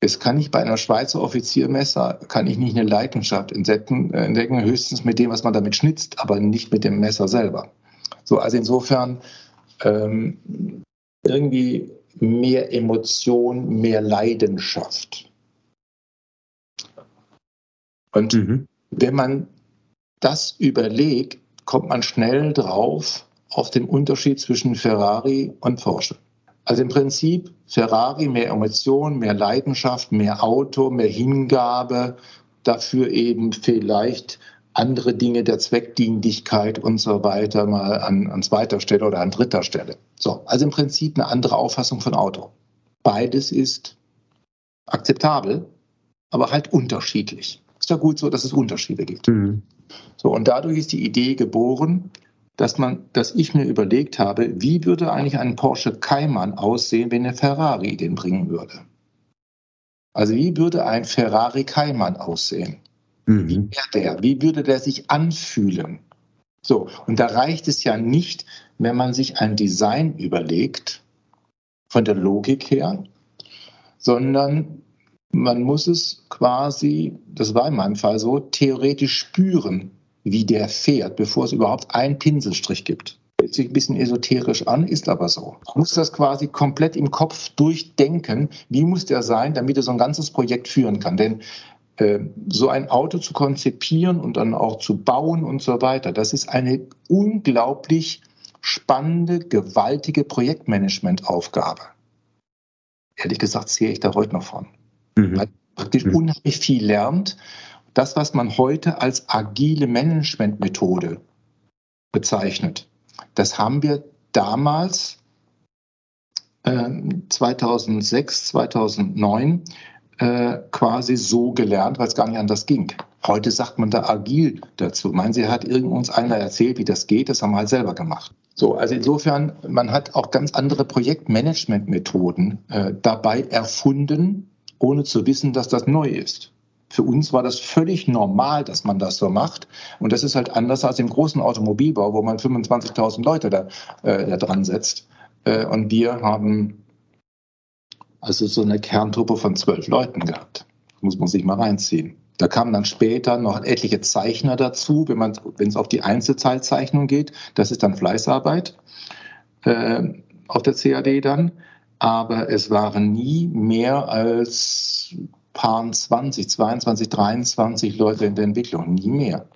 Es kann ich bei einer Schweizer Offiziermesser, kann ich nicht eine Leidenschaft entdecken, äh, entdecken, höchstens mit dem, was man damit schnitzt, aber nicht mit dem Messer selber. So, also insofern ähm, irgendwie mehr Emotion, mehr Leidenschaft. Und mhm. wenn man das überlegt, kommt man schnell drauf auf den Unterschied zwischen Ferrari und Porsche. Also im Prinzip Ferrari mehr Emotion, mehr Leidenschaft, mehr Auto, mehr Hingabe, dafür eben vielleicht andere Dinge der Zweckdienlichkeit und so weiter mal an, an zweiter Stelle oder an dritter Stelle. So, also im Prinzip eine andere Auffassung von Auto. Beides ist akzeptabel, aber halt unterschiedlich. Ist ja gut so, dass es Unterschiede gibt. Mhm. So, und dadurch ist die Idee geboren, dass man, dass ich mir überlegt habe, wie würde eigentlich ein Porsche Cayman aussehen, wenn eine Ferrari den bringen würde? Also wie würde ein Ferrari Cayman aussehen? Mhm. Wie wäre der? Wie würde der sich anfühlen? So, und da reicht es ja nicht, wenn man sich ein Design überlegt, von der Logik her, sondern man muss es quasi, das war in meinem Fall so, theoretisch spüren, wie der fährt, bevor es überhaupt einen Pinselstrich gibt. Hört sich ein bisschen esoterisch an, ist aber so. Man muss das quasi komplett im Kopf durchdenken, wie muss der sein, damit er so ein ganzes Projekt führen kann. Denn äh, so ein Auto zu konzipieren und dann auch zu bauen und so weiter, das ist eine unglaublich spannende, gewaltige Projektmanagementaufgabe. Ehrlich gesagt sehe ich da heute noch von. Mhm. Weil praktisch mhm. unheimlich viel lernt. Das, was man heute als agile Managementmethode bezeichnet, das haben wir damals äh, 2006, 2009 äh, quasi so gelernt, weil es gar nicht anders ging. Heute sagt man da agil dazu. Meinen Sie, hat irgend einer erzählt, wie das geht? Das haben wir halt selber gemacht. So, also insofern, man hat auch ganz andere Projektmanagementmethoden äh, dabei erfunden, ohne zu wissen, dass das neu ist. Für uns war das völlig normal, dass man das so macht. Und das ist halt anders als im großen Automobilbau, wo man 25.000 Leute da, äh, da dran setzt. Äh, und wir haben also so eine Kerntruppe von zwölf Leuten gehabt. Muss man sich mal reinziehen. Da kamen dann später noch etliche Zeichner dazu, wenn es auf die Einzelteilzeichnung geht. Das ist dann Fleißarbeit äh, auf der CAD dann. Aber es waren nie mehr als paar 20, 22, 23 Leute in der Entwicklung. Nie mehr.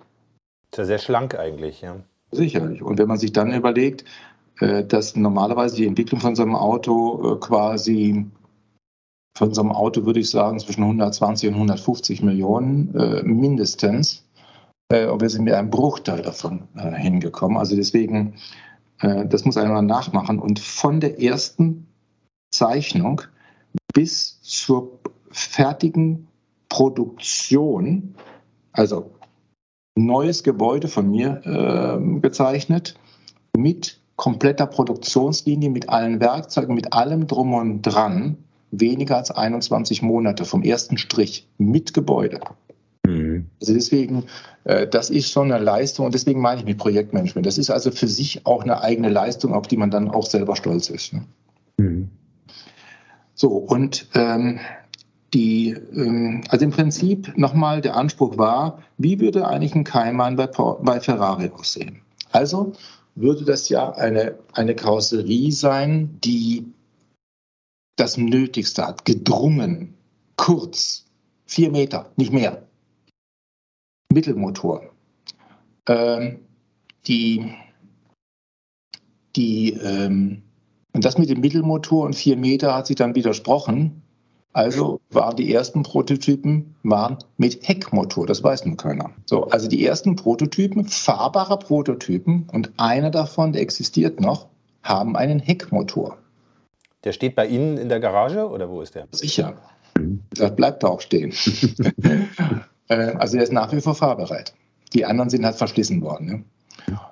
ist ja sehr schlank eigentlich, ja. Sicherlich. Und wenn man sich dann überlegt, äh, dass normalerweise die Entwicklung von so einem Auto äh, quasi von so einem Auto würde ich sagen zwischen 120 und 150 Millionen äh, mindestens. Und wir sind mit einem Bruchteil davon hingekommen. Also deswegen, das muss einer nachmachen. Und von der ersten Zeichnung bis zur fertigen Produktion, also neues Gebäude von mir äh, gezeichnet, mit kompletter Produktionslinie, mit allen Werkzeugen, mit allem drum und dran weniger als 21 Monate vom ersten Strich mit Gebäude. Mhm. Also deswegen, äh, das ist schon eine Leistung und deswegen meine ich mit Projektmanagement. Das ist also für sich auch eine eigene Leistung, auf die man dann auch selber stolz ist. Ne? Mhm. So, und ähm, die, ähm, also im Prinzip nochmal der Anspruch war, wie würde eigentlich ein Cayman bei, bei Ferrari aussehen? Also würde das ja eine, eine Karosserie sein, die das Nötigste hat, gedrungen, kurz, vier Meter, nicht mehr. Mittelmotor. Ähm, die, die, ähm, und das mit dem Mittelmotor und vier Meter hat sich dann widersprochen. Also waren die ersten Prototypen waren mit Heckmotor, das weiß nur keiner. So, also die ersten Prototypen, fahrbare Prototypen und einer davon, der existiert noch, haben einen Heckmotor. Der steht bei Ihnen in der Garage oder wo ist der? Sicher. Das bleibt da auch stehen. Äh, also der ist nach wie vor fahrbereit. Die anderen sind halt verschlissen worden. Ne?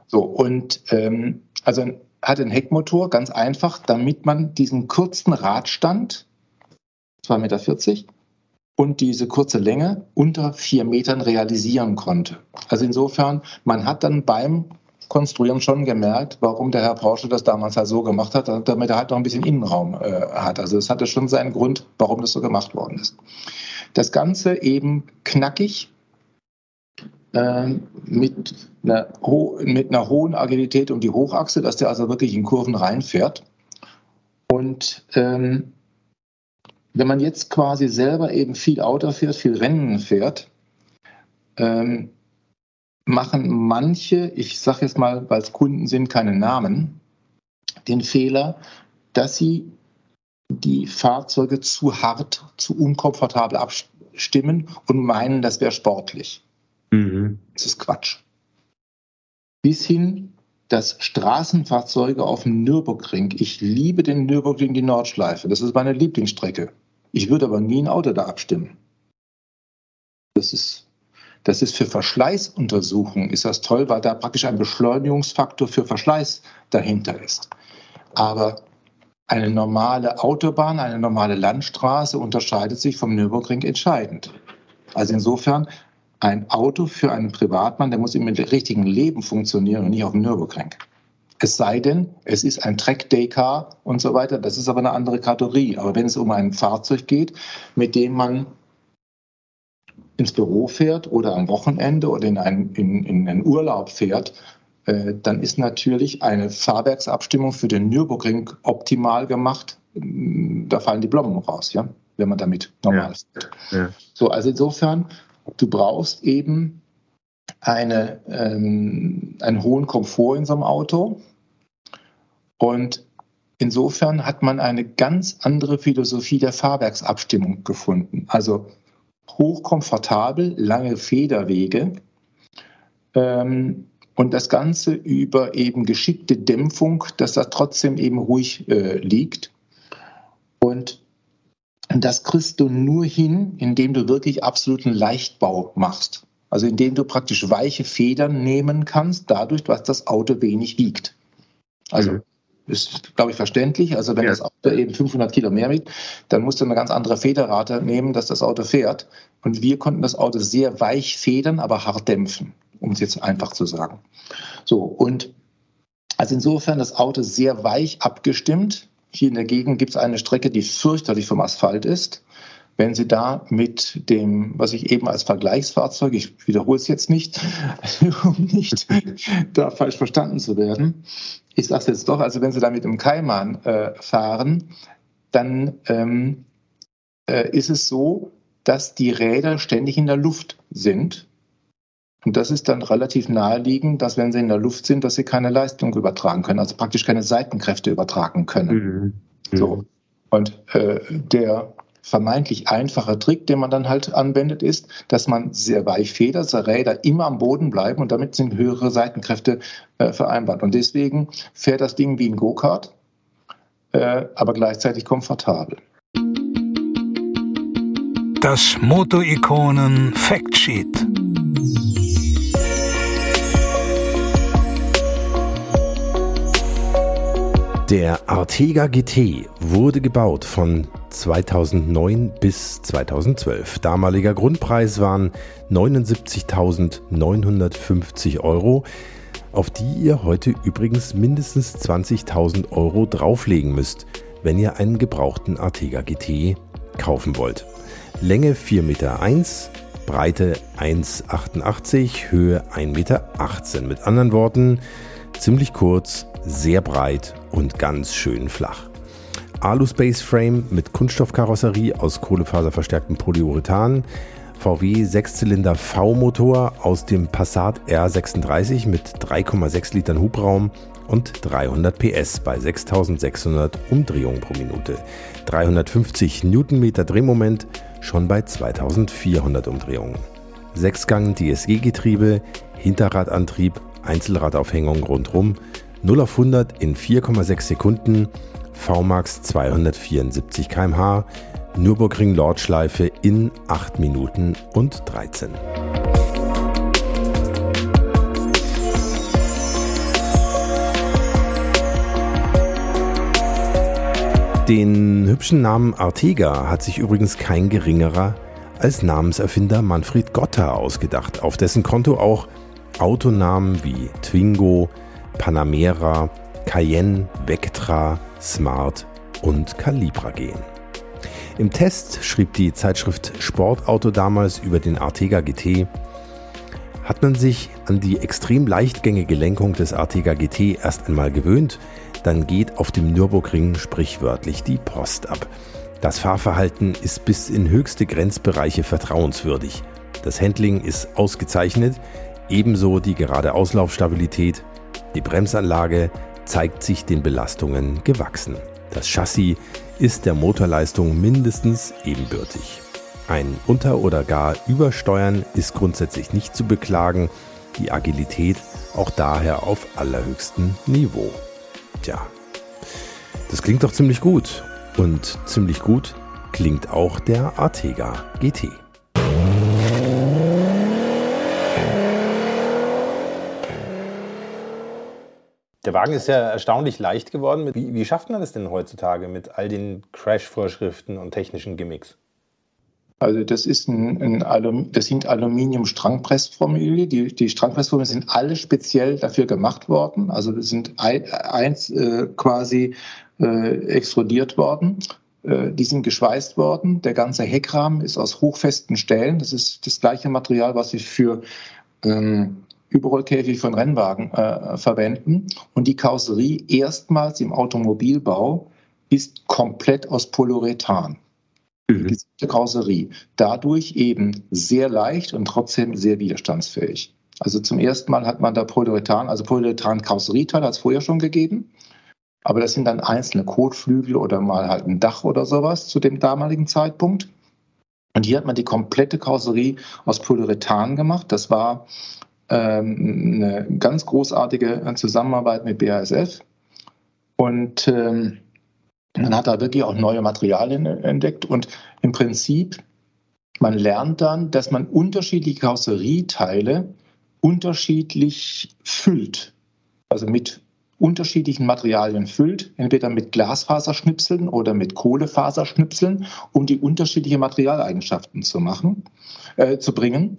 So, und ähm, also hat einen Heckmotor, ganz einfach, damit man diesen kurzen Radstand 2,40 Meter und diese kurze Länge unter vier Metern realisieren konnte. Also insofern, man hat dann beim Konstruieren schon gemerkt, warum der Herr Porsche das damals halt so gemacht hat, damit er halt noch ein bisschen Innenraum äh, hat. Also es hatte schon seinen Grund, warum das so gemacht worden ist. Das Ganze eben knackig, äh, mit, einer mit einer hohen Agilität um die Hochachse, dass der also wirklich in Kurven reinfährt. Und ähm, wenn man jetzt quasi selber eben viel Auto fährt, viel Rennen fährt, ähm, machen manche, ich sage jetzt mal, weil es Kunden sind, keine Namen, den Fehler, dass sie die Fahrzeuge zu hart, zu unkomfortabel abstimmen und meinen, das wäre sportlich. Mhm. Das ist Quatsch. Bis hin, dass Straßenfahrzeuge auf dem Nürburgring, ich liebe den Nürburgring, die Nordschleife, das ist meine Lieblingsstrecke. Ich würde aber nie ein Auto da abstimmen. Das ist, das ist für Verschleißuntersuchungen ist das toll, weil da praktisch ein Beschleunigungsfaktor für Verschleiß dahinter ist. Aber eine normale Autobahn, eine normale Landstraße unterscheidet sich vom Nürburgring entscheidend. Also insofern ein Auto für einen Privatmann, der muss im richtigen Leben funktionieren und nicht auf dem Nürburgring. Es sei denn, es ist ein Track Day Car und so weiter. Das ist aber eine andere Kategorie. Aber wenn es um ein Fahrzeug geht, mit dem man ins Büro fährt oder am Wochenende oder in einen, in, in einen Urlaub fährt, äh, dann ist natürlich eine Fahrwerksabstimmung für den Nürburgring optimal gemacht. Da fallen die Blumen raus, ja, wenn man damit normal. Ja. Ja. So, also insofern, du brauchst eben eine, ähm, einen hohen Komfort in so einem Auto. Und insofern hat man eine ganz andere Philosophie der Fahrwerksabstimmung gefunden. Also hochkomfortabel, lange Federwege ähm, und das Ganze über eben geschickte Dämpfung, dass das trotzdem eben ruhig äh, liegt. Und das kriegst du nur hin, indem du wirklich absoluten Leichtbau machst. Also indem du praktisch weiche Federn nehmen kannst, dadurch, dass das Auto wenig wiegt. Also mhm. Ist, glaube ich, verständlich. Also wenn ja. das Auto eben 500 Kilo mehr wiegt, dann musst du eine ganz andere Federrate nehmen, dass das Auto fährt. Und wir konnten das Auto sehr weich federn, aber hart dämpfen, um es jetzt einfach zu sagen. So, und also insofern das Auto sehr weich abgestimmt. Hier in der Gegend gibt es eine Strecke, die fürchterlich vom Asphalt ist. Wenn Sie da mit dem, was ich eben als Vergleichsfahrzeug, ich wiederhole es jetzt nicht, um nicht da falsch verstanden zu werden, ich sage es jetzt doch, also wenn Sie da mit dem Kaiman äh, fahren, dann ähm, äh, ist es so, dass die Räder ständig in der Luft sind. Und das ist dann relativ naheliegend, dass wenn sie in der Luft sind, dass sie keine Leistung übertragen können, also praktisch keine Seitenkräfte übertragen können. Mhm. Mhm. So. Und äh, der vermeintlich einfache Trick, den man dann halt anwendet, ist, dass man sehr weich federt, dass Räder immer am Boden bleiben und damit sind höhere Seitenkräfte äh, vereinbart. Und deswegen fährt das Ding wie ein Go-Kart, äh, aber gleichzeitig komfortabel. Das Moto-Ikonen Factsheet. Der Artega GT wurde gebaut von 2009 bis 2012. Damaliger Grundpreis waren 79.950 Euro, auf die ihr heute übrigens mindestens 20.000 Euro drauflegen müsst, wenn ihr einen gebrauchten Artega GT kaufen wollt. Länge 4,1 Meter, Breite 1,88, Höhe 1,18 Meter. Mit anderen Worten, ziemlich kurz, sehr breit und ganz schön flach. Alu-Space Frame mit Kunststoffkarosserie aus kohlefaserverstärktem Polyurethan. VW 6-Zylinder V-Motor aus dem Passat R36 mit 3,6 Litern Hubraum und 300 PS bei 6600 Umdrehungen pro Minute. 350 Newtonmeter Drehmoment schon bei 2400 Umdrehungen. Sechsgang DSG-Getriebe, Hinterradantrieb, Einzelradaufhängung rundrum, 0 auf 100 in 4,6 Sekunden, VMAX 274 km/h, Nürburgring Nordschleife in 8 Minuten und 13. Den hübschen Namen Artega hat sich übrigens kein geringerer als Namenserfinder Manfred Gotter ausgedacht, auf dessen Konto auch Autonamen wie Twingo, Panamera, Cayenne, Vectra, Smart und Calibra gehen. Im Test schrieb die Zeitschrift Sportauto damals über den Artega GT, hat man sich an die extrem leichtgängige Lenkung des Artega GT erst einmal gewöhnt, dann geht auf dem Nürburgring sprichwörtlich die Post ab. Das Fahrverhalten ist bis in höchste Grenzbereiche vertrauenswürdig. Das Handling ist ausgezeichnet, ebenso die gerade Auslaufstabilität. Die Bremsanlage zeigt sich den Belastungen gewachsen. Das Chassis ist der Motorleistung mindestens ebenbürtig. Ein Unter- oder gar Übersteuern ist grundsätzlich nicht zu beklagen, die Agilität auch daher auf allerhöchstem Niveau. Tja, das klingt doch ziemlich gut. Und ziemlich gut klingt auch der Artega GT. Der Wagen ist ja erstaunlich leicht geworden. Wie, wie schafft man das denn heutzutage mit all den Crash-Vorschriften und technischen Gimmicks? Also das ist ein, ein Alum, das sind Aluminium-Strangpressformüle. Die, die Strangpressformüle sind alle speziell dafür gemacht worden. Also das sind eins äh, quasi äh, extrudiert worden. Äh, die sind geschweißt worden. Der ganze Heckrahmen ist aus hochfesten Stellen. Das ist das gleiche Material, was wir für ähm, Überrollkäfig von Rennwagen äh, verwenden. Und die Karosserie erstmals im Automobilbau ist komplett aus Polyurethan mhm. gesamte Karosserie. Dadurch eben sehr leicht und trotzdem sehr widerstandsfähig. Also zum ersten Mal hat man da Polyurethan, also Polyurethan-Karosserieteile hat es vorher schon gegeben. Aber das sind dann einzelne Kotflügel oder mal halt ein Dach oder sowas zu dem damaligen Zeitpunkt. Und hier hat man die komplette Karosserie aus Polyurethan gemacht. Das war eine ganz großartige Zusammenarbeit mit BASF. Und ähm, man hat da wirklich auch neue Materialien entdeckt und im Prinzip, man lernt dann, dass man unterschiedliche Karosserieteile unterschiedlich füllt. Also mit unterschiedlichen Materialien füllt, entweder mit Glasfaserschnipseln oder mit Kohlefaserschnipseln, um die unterschiedlichen Materialeigenschaften zu machen, äh, zu bringen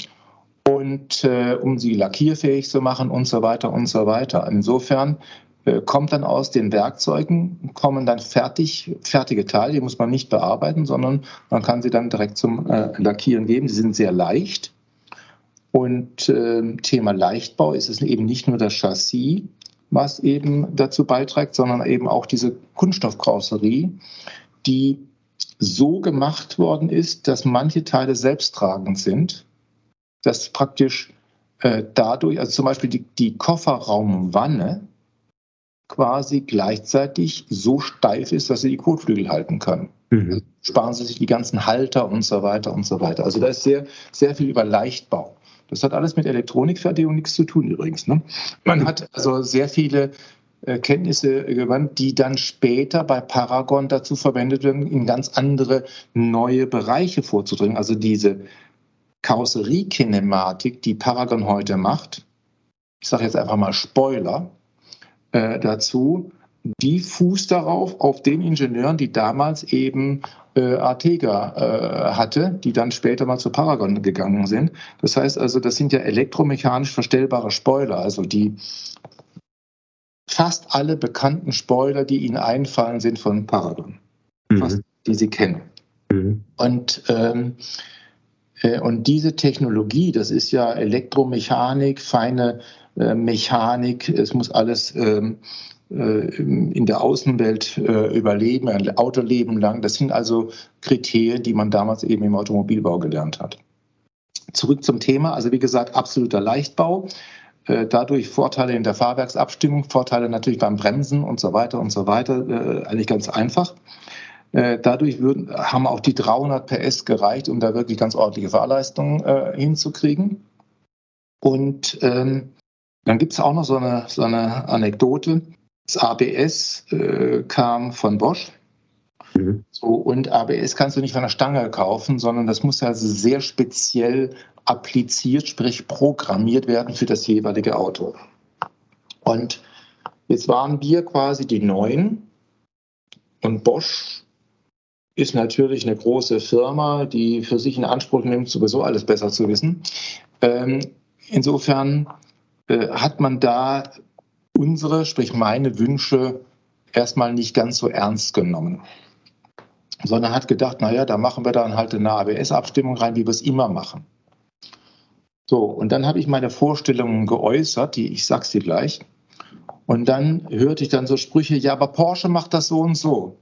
und äh, um sie lackierfähig zu machen und so weiter und so weiter. Insofern äh, kommt dann aus den Werkzeugen, kommen dann fertig, fertige Teile, die muss man nicht bearbeiten, sondern man kann sie dann direkt zum äh, Lackieren geben. Sie sind sehr leicht. Und äh, Thema Leichtbau ist es eben nicht nur das Chassis, was eben dazu beiträgt, sondern eben auch diese Kunststoffkarosserie, die so gemacht worden ist, dass manche Teile selbsttragend sind, dass praktisch äh, dadurch, also zum Beispiel die, die Kofferraumwanne, quasi gleichzeitig so steif ist, dass sie die Kotflügel halten kann. Mhm. Sparen Sie sich die ganzen Halter und so weiter und so weiter. Also da ist sehr, sehr viel über Leichtbau. Das hat alles mit Elektronikfertigung nichts zu tun übrigens. Ne? Man hat also sehr viele äh, Kenntnisse gewandt, die dann später bei Paragon dazu verwendet werden, in ganz andere neue Bereiche vorzudringen. Also diese Karosseriekinematik, die Paragon heute macht, ich sage jetzt einfach mal Spoiler, äh, dazu, die fußt darauf, auf den Ingenieuren, die damals eben äh, Artega äh, hatte, die dann später mal zu Paragon gegangen sind. Das heißt also, das sind ja elektromechanisch verstellbare Spoiler, also die fast alle bekannten Spoiler, die Ihnen einfallen, sind von Paragon, mhm. fast, die Sie kennen. Mhm. Und, ähm, äh, und diese Technologie, das ist ja Elektromechanik, feine äh, Mechanik, es muss alles ähm, äh, in der Außenwelt äh, überleben, ein Autoleben lang. Das sind also Kriterien, die man damals eben im Automobilbau gelernt hat. Zurück zum Thema, also wie gesagt, absoluter Leichtbau. Äh, dadurch Vorteile in der Fahrwerksabstimmung, Vorteile natürlich beim Bremsen und so weiter und so weiter, äh, eigentlich ganz einfach. Äh, dadurch würden, haben auch die 300 PS gereicht, um da wirklich ganz ordentliche Fahrleistungen äh, hinzukriegen. Und ähm, dann gibt es auch noch so eine, so eine Anekdote. Das ABS äh, kam von Bosch. Mhm. So, und ABS kannst du nicht von der Stange kaufen, sondern das muss also sehr speziell appliziert, sprich programmiert werden für das jeweilige Auto. Und jetzt waren wir quasi die Neuen und Bosch ist natürlich eine große Firma, die für sich in Anspruch nimmt, sowieso alles besser zu wissen. Ähm, insofern äh, hat man da unsere, sprich meine Wünsche erstmal nicht ganz so ernst genommen, sondern hat gedacht, naja, da machen wir dann halt eine ABS-Abstimmung rein, wie wir es immer machen. So, und dann habe ich meine Vorstellungen geäußert, die ich sag's dir gleich. Und dann hörte ich dann so Sprüche, ja, aber Porsche macht das so und so.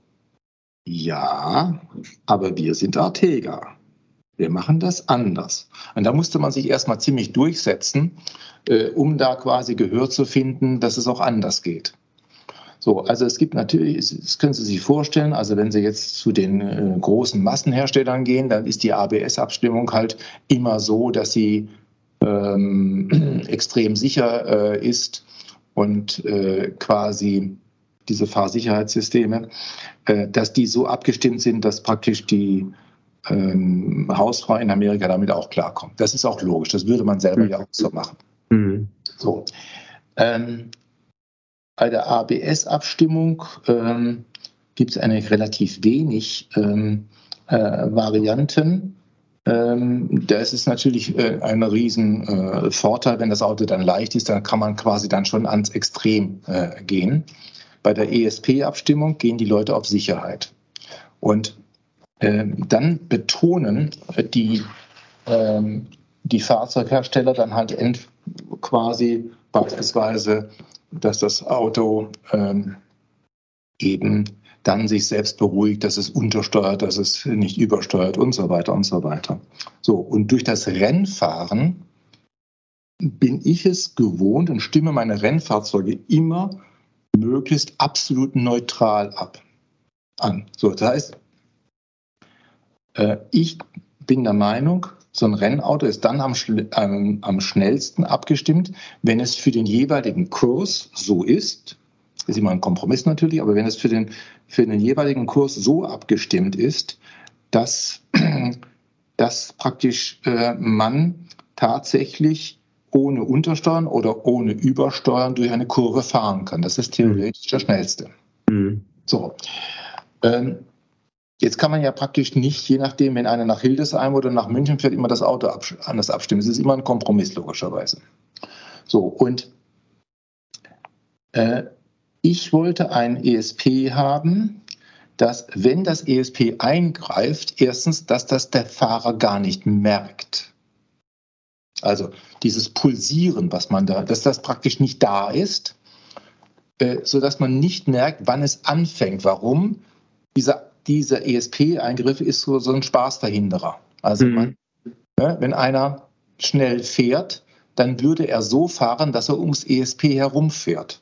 Ja, aber wir sind Artega. Wir machen das anders. Und da musste man sich erstmal ziemlich durchsetzen, äh, um da quasi Gehör zu finden, dass es auch anders geht. So, also es gibt natürlich, das können Sie sich vorstellen, also wenn Sie jetzt zu den äh, großen Massenherstellern gehen, dann ist die ABS-Abstimmung halt immer so, dass sie ähm, extrem sicher äh, ist und äh, quasi diese Fahrsicherheitssysteme, äh, dass die so abgestimmt sind, dass praktisch die ähm, Hausfrau in Amerika damit auch klarkommt. Das ist auch logisch, das würde man selber mhm. ja auch so machen. Mhm. So. Ähm, bei der ABS-Abstimmung ähm, gibt es eigentlich relativ wenig ähm, äh, Varianten. Ähm, da ist es natürlich äh, ein riesen äh, wenn das Auto dann leicht ist, dann kann man quasi dann schon ans Extrem äh, gehen. Bei der ESP-Abstimmung gehen die Leute auf Sicherheit. Und ähm, dann betonen die, ähm, die Fahrzeughersteller dann halt end, quasi beispielsweise, dass das Auto ähm, eben dann sich selbst beruhigt, dass es untersteuert, dass es nicht übersteuert und so weiter und so weiter. So, und durch das Rennfahren bin ich es gewohnt und stimme meine Rennfahrzeuge immer möglichst absolut neutral ab an. So, das heißt, äh, ich bin der Meinung, so ein Rennauto ist dann am, ähm, am schnellsten abgestimmt, wenn es für den jeweiligen Kurs so ist, ist immer ein Kompromiss natürlich, aber wenn es für den, für den jeweiligen Kurs so abgestimmt ist, dass, dass praktisch äh, man tatsächlich ohne Untersteuern oder ohne Übersteuern durch eine Kurve fahren kann. Das ist theoretisch der schnellste. Mhm. So. Ähm, Jetzt kann man ja praktisch nicht, je nachdem, wenn einer nach Hildesheim oder nach München fährt, immer das Auto anders abstimmen. Es ist immer ein Kompromiss, logischerweise. So, und äh, ich wollte ein ESP haben, dass, wenn das ESP eingreift, erstens, dass das der Fahrer gar nicht merkt. Also dieses Pulsieren, was man da, dass das praktisch nicht da ist, äh, sodass man nicht merkt, wann es anfängt. Warum? Dieser dieser ESP-Eingriff ist so, so ein Spaßverhinderer. Also mhm. man, ne, wenn einer schnell fährt, dann würde er so fahren, dass er ums ESP herumfährt.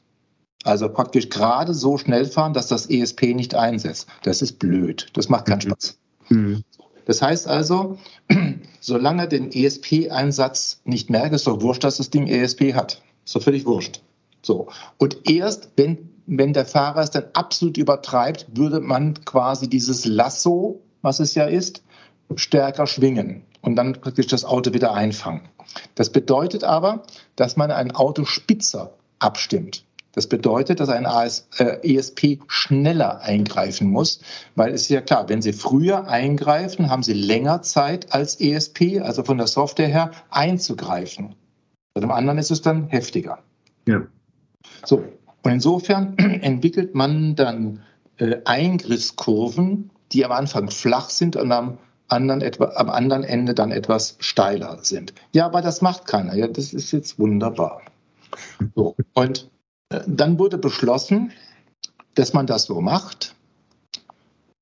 Also praktisch gerade so schnell fahren, dass das ESP nicht einsetzt. Das ist blöd. Das macht keinen mhm. Spaß. Mhm. Das heißt also, solange den ESP-Einsatz nicht merkt, ist doch wurscht, dass das Ding ESP hat. Ist doch völlig wurscht. So. Und erst wenn wenn der Fahrer es dann absolut übertreibt, würde man quasi dieses Lasso, was es ja ist, stärker schwingen und dann praktisch das Auto wieder einfangen. Das bedeutet aber, dass man ein Auto spitzer abstimmt. Das bedeutet, dass ein AS, äh, ESP schneller eingreifen muss, weil es ist ja klar, wenn Sie früher eingreifen, haben Sie länger Zeit als ESP, also von der Software her, einzugreifen. Bei dem anderen ist es dann heftiger. Ja. So, und insofern entwickelt man dann äh, Eingriffskurven, die am Anfang flach sind und am anderen, etwa, am anderen Ende dann etwas steiler sind. Ja, aber das macht keiner. Ja, das ist jetzt wunderbar. So, und dann wurde beschlossen, dass man das so macht.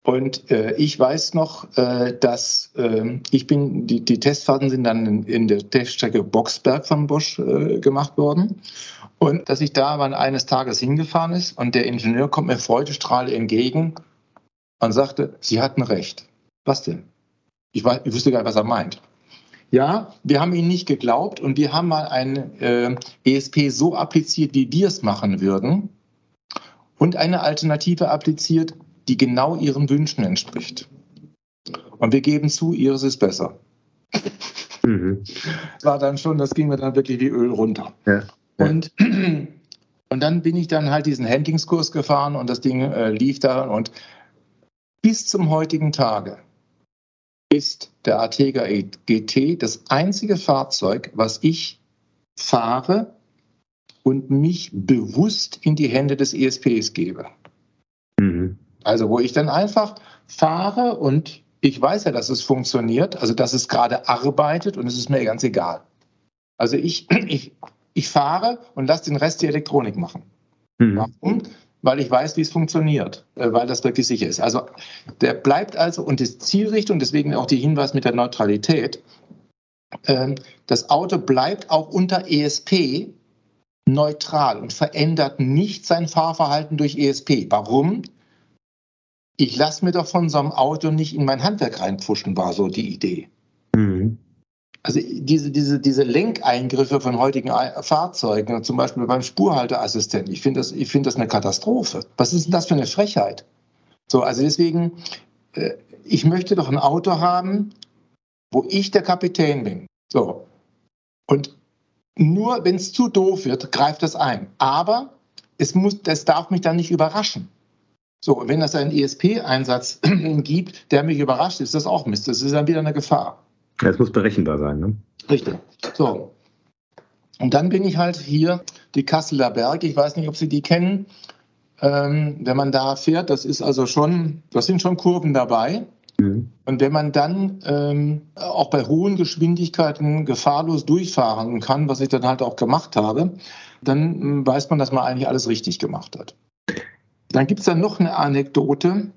Und äh, ich weiß noch, äh, dass äh, ich bin, die, die Testfahrten sind dann in, in der Teststrecke Boxberg von Bosch äh, gemacht worden. Und dass ich da mal eines Tages hingefahren ist und der Ingenieur kommt mir Freudestrahle entgegen und sagte, Sie hatten recht. Was denn? Ich, weiß, ich wusste gar nicht, was er meint. Ja, wir haben Ihnen nicht geglaubt und wir haben mal ein äh, ESP so appliziert, wie wir es machen würden und eine Alternative appliziert, die genau Ihren Wünschen entspricht. Und wir geben zu, Ihres ist besser. Mhm. Das war dann schon, das ging mir dann wirklich wie Öl runter. Ja. Und, und dann bin ich dann halt diesen Handlingskurs gefahren und das Ding äh, lief da und bis zum heutigen Tage ist der Artega GT das einzige Fahrzeug, was ich fahre und mich bewusst in die Hände des ESPs gebe. Mhm. Also wo ich dann einfach fahre und ich weiß ja, dass es funktioniert, also dass es gerade arbeitet und es ist mir ganz egal. Also ich, ich, ich fahre und lasse den Rest die Elektronik machen. Mhm. Warum? Weil ich weiß, wie es funktioniert, äh, weil das wirklich sicher ist. Also der bleibt also und die Zielrichtung, deswegen auch die Hinweis mit der Neutralität, ähm, das Auto bleibt auch unter ESP neutral und verändert nicht sein Fahrverhalten durch ESP. Warum? Ich lasse mir doch von so einem Auto nicht in mein Handwerk reinpfuschen, war so die Idee. Mhm. Also diese, diese, diese Lenkeingriffe von heutigen Fahrzeugen, zum Beispiel beim Spurhalteassistenten, ich finde das, ich finde das eine Katastrophe. Was ist denn das für eine Frechheit? So, also deswegen, äh, ich möchte doch ein Auto haben, wo ich der Kapitän bin. So. Und nur wenn es zu doof wird, greift das ein. Aber es muss, das darf mich dann nicht überraschen. So, wenn das einen ESP-Einsatz gibt, der mich überrascht, ist das auch Mist. Das ist dann wieder eine Gefahr. Ja, es muss berechenbar sein, ne? Richtig. So. Und dann bin ich halt hier, die Kasseler Berg, ich weiß nicht, ob Sie die kennen. Ähm, wenn man da fährt, das ist also schon, das sind schon Kurven dabei. Mhm. Und wenn man dann ähm, auch bei hohen Geschwindigkeiten gefahrlos durchfahren kann, was ich dann halt auch gemacht habe, dann hm, weiß man, dass man eigentlich alles richtig gemacht hat. Dann gibt es dann noch eine Anekdote,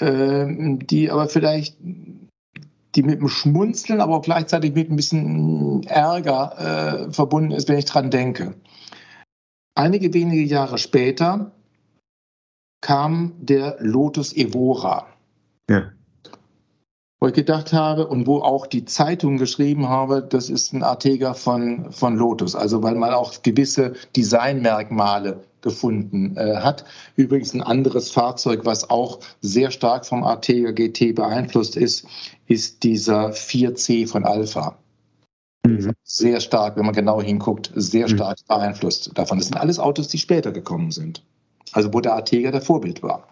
äh, die aber vielleicht die mit einem Schmunzeln, aber auch gleichzeitig mit ein bisschen Ärger äh, verbunden ist, wenn ich dran denke. Einige wenige Jahre später kam der Lotus Evora. Ja. Wo ich gedacht habe und wo auch die Zeitung geschrieben habe, das ist ein Arteger von, von Lotus. Also weil man auch gewisse Designmerkmale gefunden äh, hat. Übrigens ein anderes Fahrzeug, was auch sehr stark vom Arteger GT beeinflusst ist, ist dieser 4C von Alpha. Mhm. Sehr stark, wenn man genau hinguckt, sehr mhm. stark mhm. beeinflusst davon. Das sind alles Autos, die später gekommen sind. Also wo der Arteger der Vorbild war.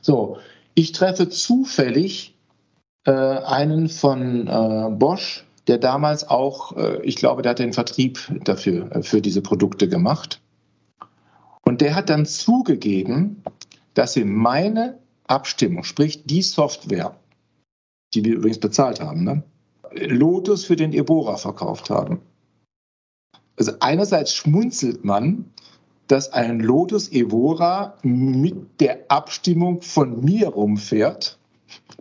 So, ich treffe zufällig äh, einen von äh, Bosch, der damals auch, äh, ich glaube, der hat den Vertrieb dafür, äh, für diese Produkte gemacht. Und der hat dann zugegeben, dass sie meine Abstimmung, sprich die Software, die wir übrigens bezahlt haben, ne, Lotus für den Ebora verkauft haben. Also einerseits schmunzelt man, dass ein Lotus Evora mit der Abstimmung von mir rumfährt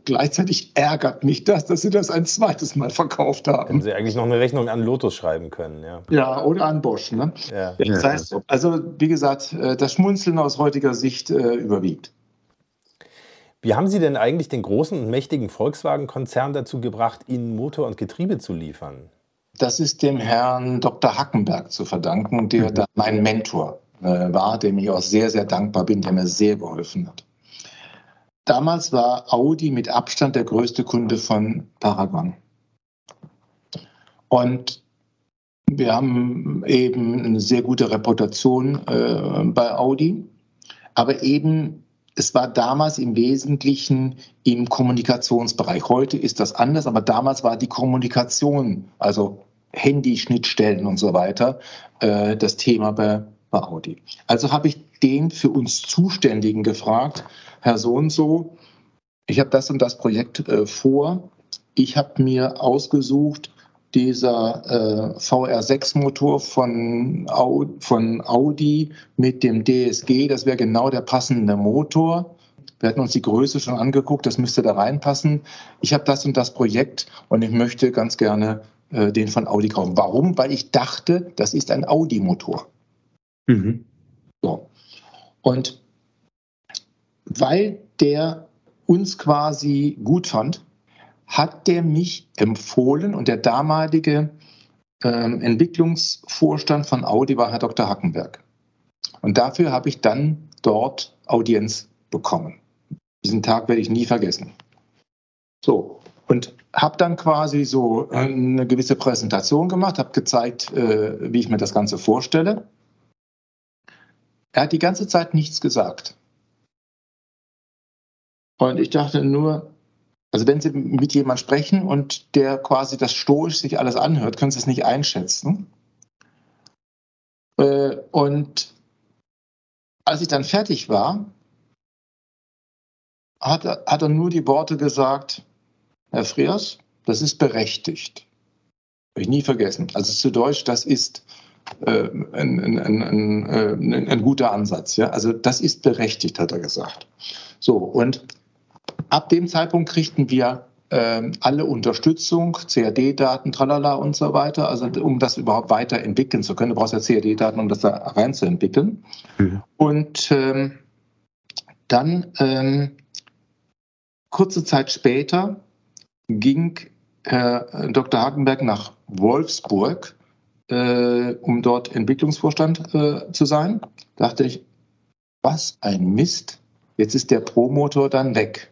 Gleichzeitig ärgert mich das, dass Sie das ein zweites Mal verkauft haben. Hätten Sie eigentlich noch eine Rechnung an Lotus schreiben können, ja. Ja, oder an Bosch, ne? Ja. Das heißt, also wie gesagt, äh, das Schmunzeln aus heutiger Sicht äh, überwiegt. Wie haben Sie denn eigentlich den großen und mächtigen Volkswagen-Konzern dazu gebracht, Ihnen Motor und Getriebe zu liefern? Das ist dem Herrn Dr. Hackenberg zu verdanken, der mhm. da mein Mentor äh, war, dem ich auch sehr, sehr dankbar bin, der mir sehr geholfen hat. Damals war Audi mit Abstand der größte Kunde von Paragon. Und wir haben eben eine sehr gute Reputation äh, bei Audi. Aber eben, es war damals im Wesentlichen im Kommunikationsbereich. Heute ist das anders, aber damals war die Kommunikation, also Handyschnittstellen und so weiter, äh, das Thema bei, bei Audi. Also habe ich den für uns Zuständigen gefragt, Herr so und so, ich habe das und das Projekt äh, vor. Ich habe mir ausgesucht, dieser äh, VR6-Motor von, von Audi mit dem DSG, das wäre genau der passende Motor. Wir hatten uns die Größe schon angeguckt, das müsste da reinpassen. Ich habe das und das Projekt und ich möchte ganz gerne äh, den von Audi kaufen. Warum? Weil ich dachte, das ist ein Audi-Motor. Mhm. So. Und weil der uns quasi gut fand, hat der mich empfohlen und der damalige ähm, Entwicklungsvorstand von Audi war Herr Dr. Hackenberg. Und dafür habe ich dann dort Audienz bekommen. Diesen Tag werde ich nie vergessen. So, und habe dann quasi so eine gewisse Präsentation gemacht, habe gezeigt, äh, wie ich mir das Ganze vorstelle. Er hat die ganze Zeit nichts gesagt. Und ich dachte nur, also wenn Sie mit jemandem sprechen und der quasi das stoisch sich alles anhört, können Sie es nicht einschätzen. Äh, und als ich dann fertig war, hat er, hat er nur die Worte gesagt, Herr Friers, das ist berechtigt. Habe ich nie vergessen. Also zu Deutsch, das ist äh, ein, ein, ein, äh, ein, guter Ansatz. Ja? Also das ist berechtigt, hat er gesagt. So, und ab dem Zeitpunkt kriegten wir äh, alle Unterstützung, CAD-Daten, tralala und so weiter, also um das überhaupt weiterentwickeln zu können. Du brauchst ja CAD-Daten, um das da reinzuentwickeln. Mhm. Und ähm, dann ähm, kurze Zeit später ging Herr Dr. Hagenberg nach Wolfsburg, äh, um dort Entwicklungsvorstand äh, zu sein. Da dachte ich, was ein Mist, jetzt ist der Pro-Motor dann weg.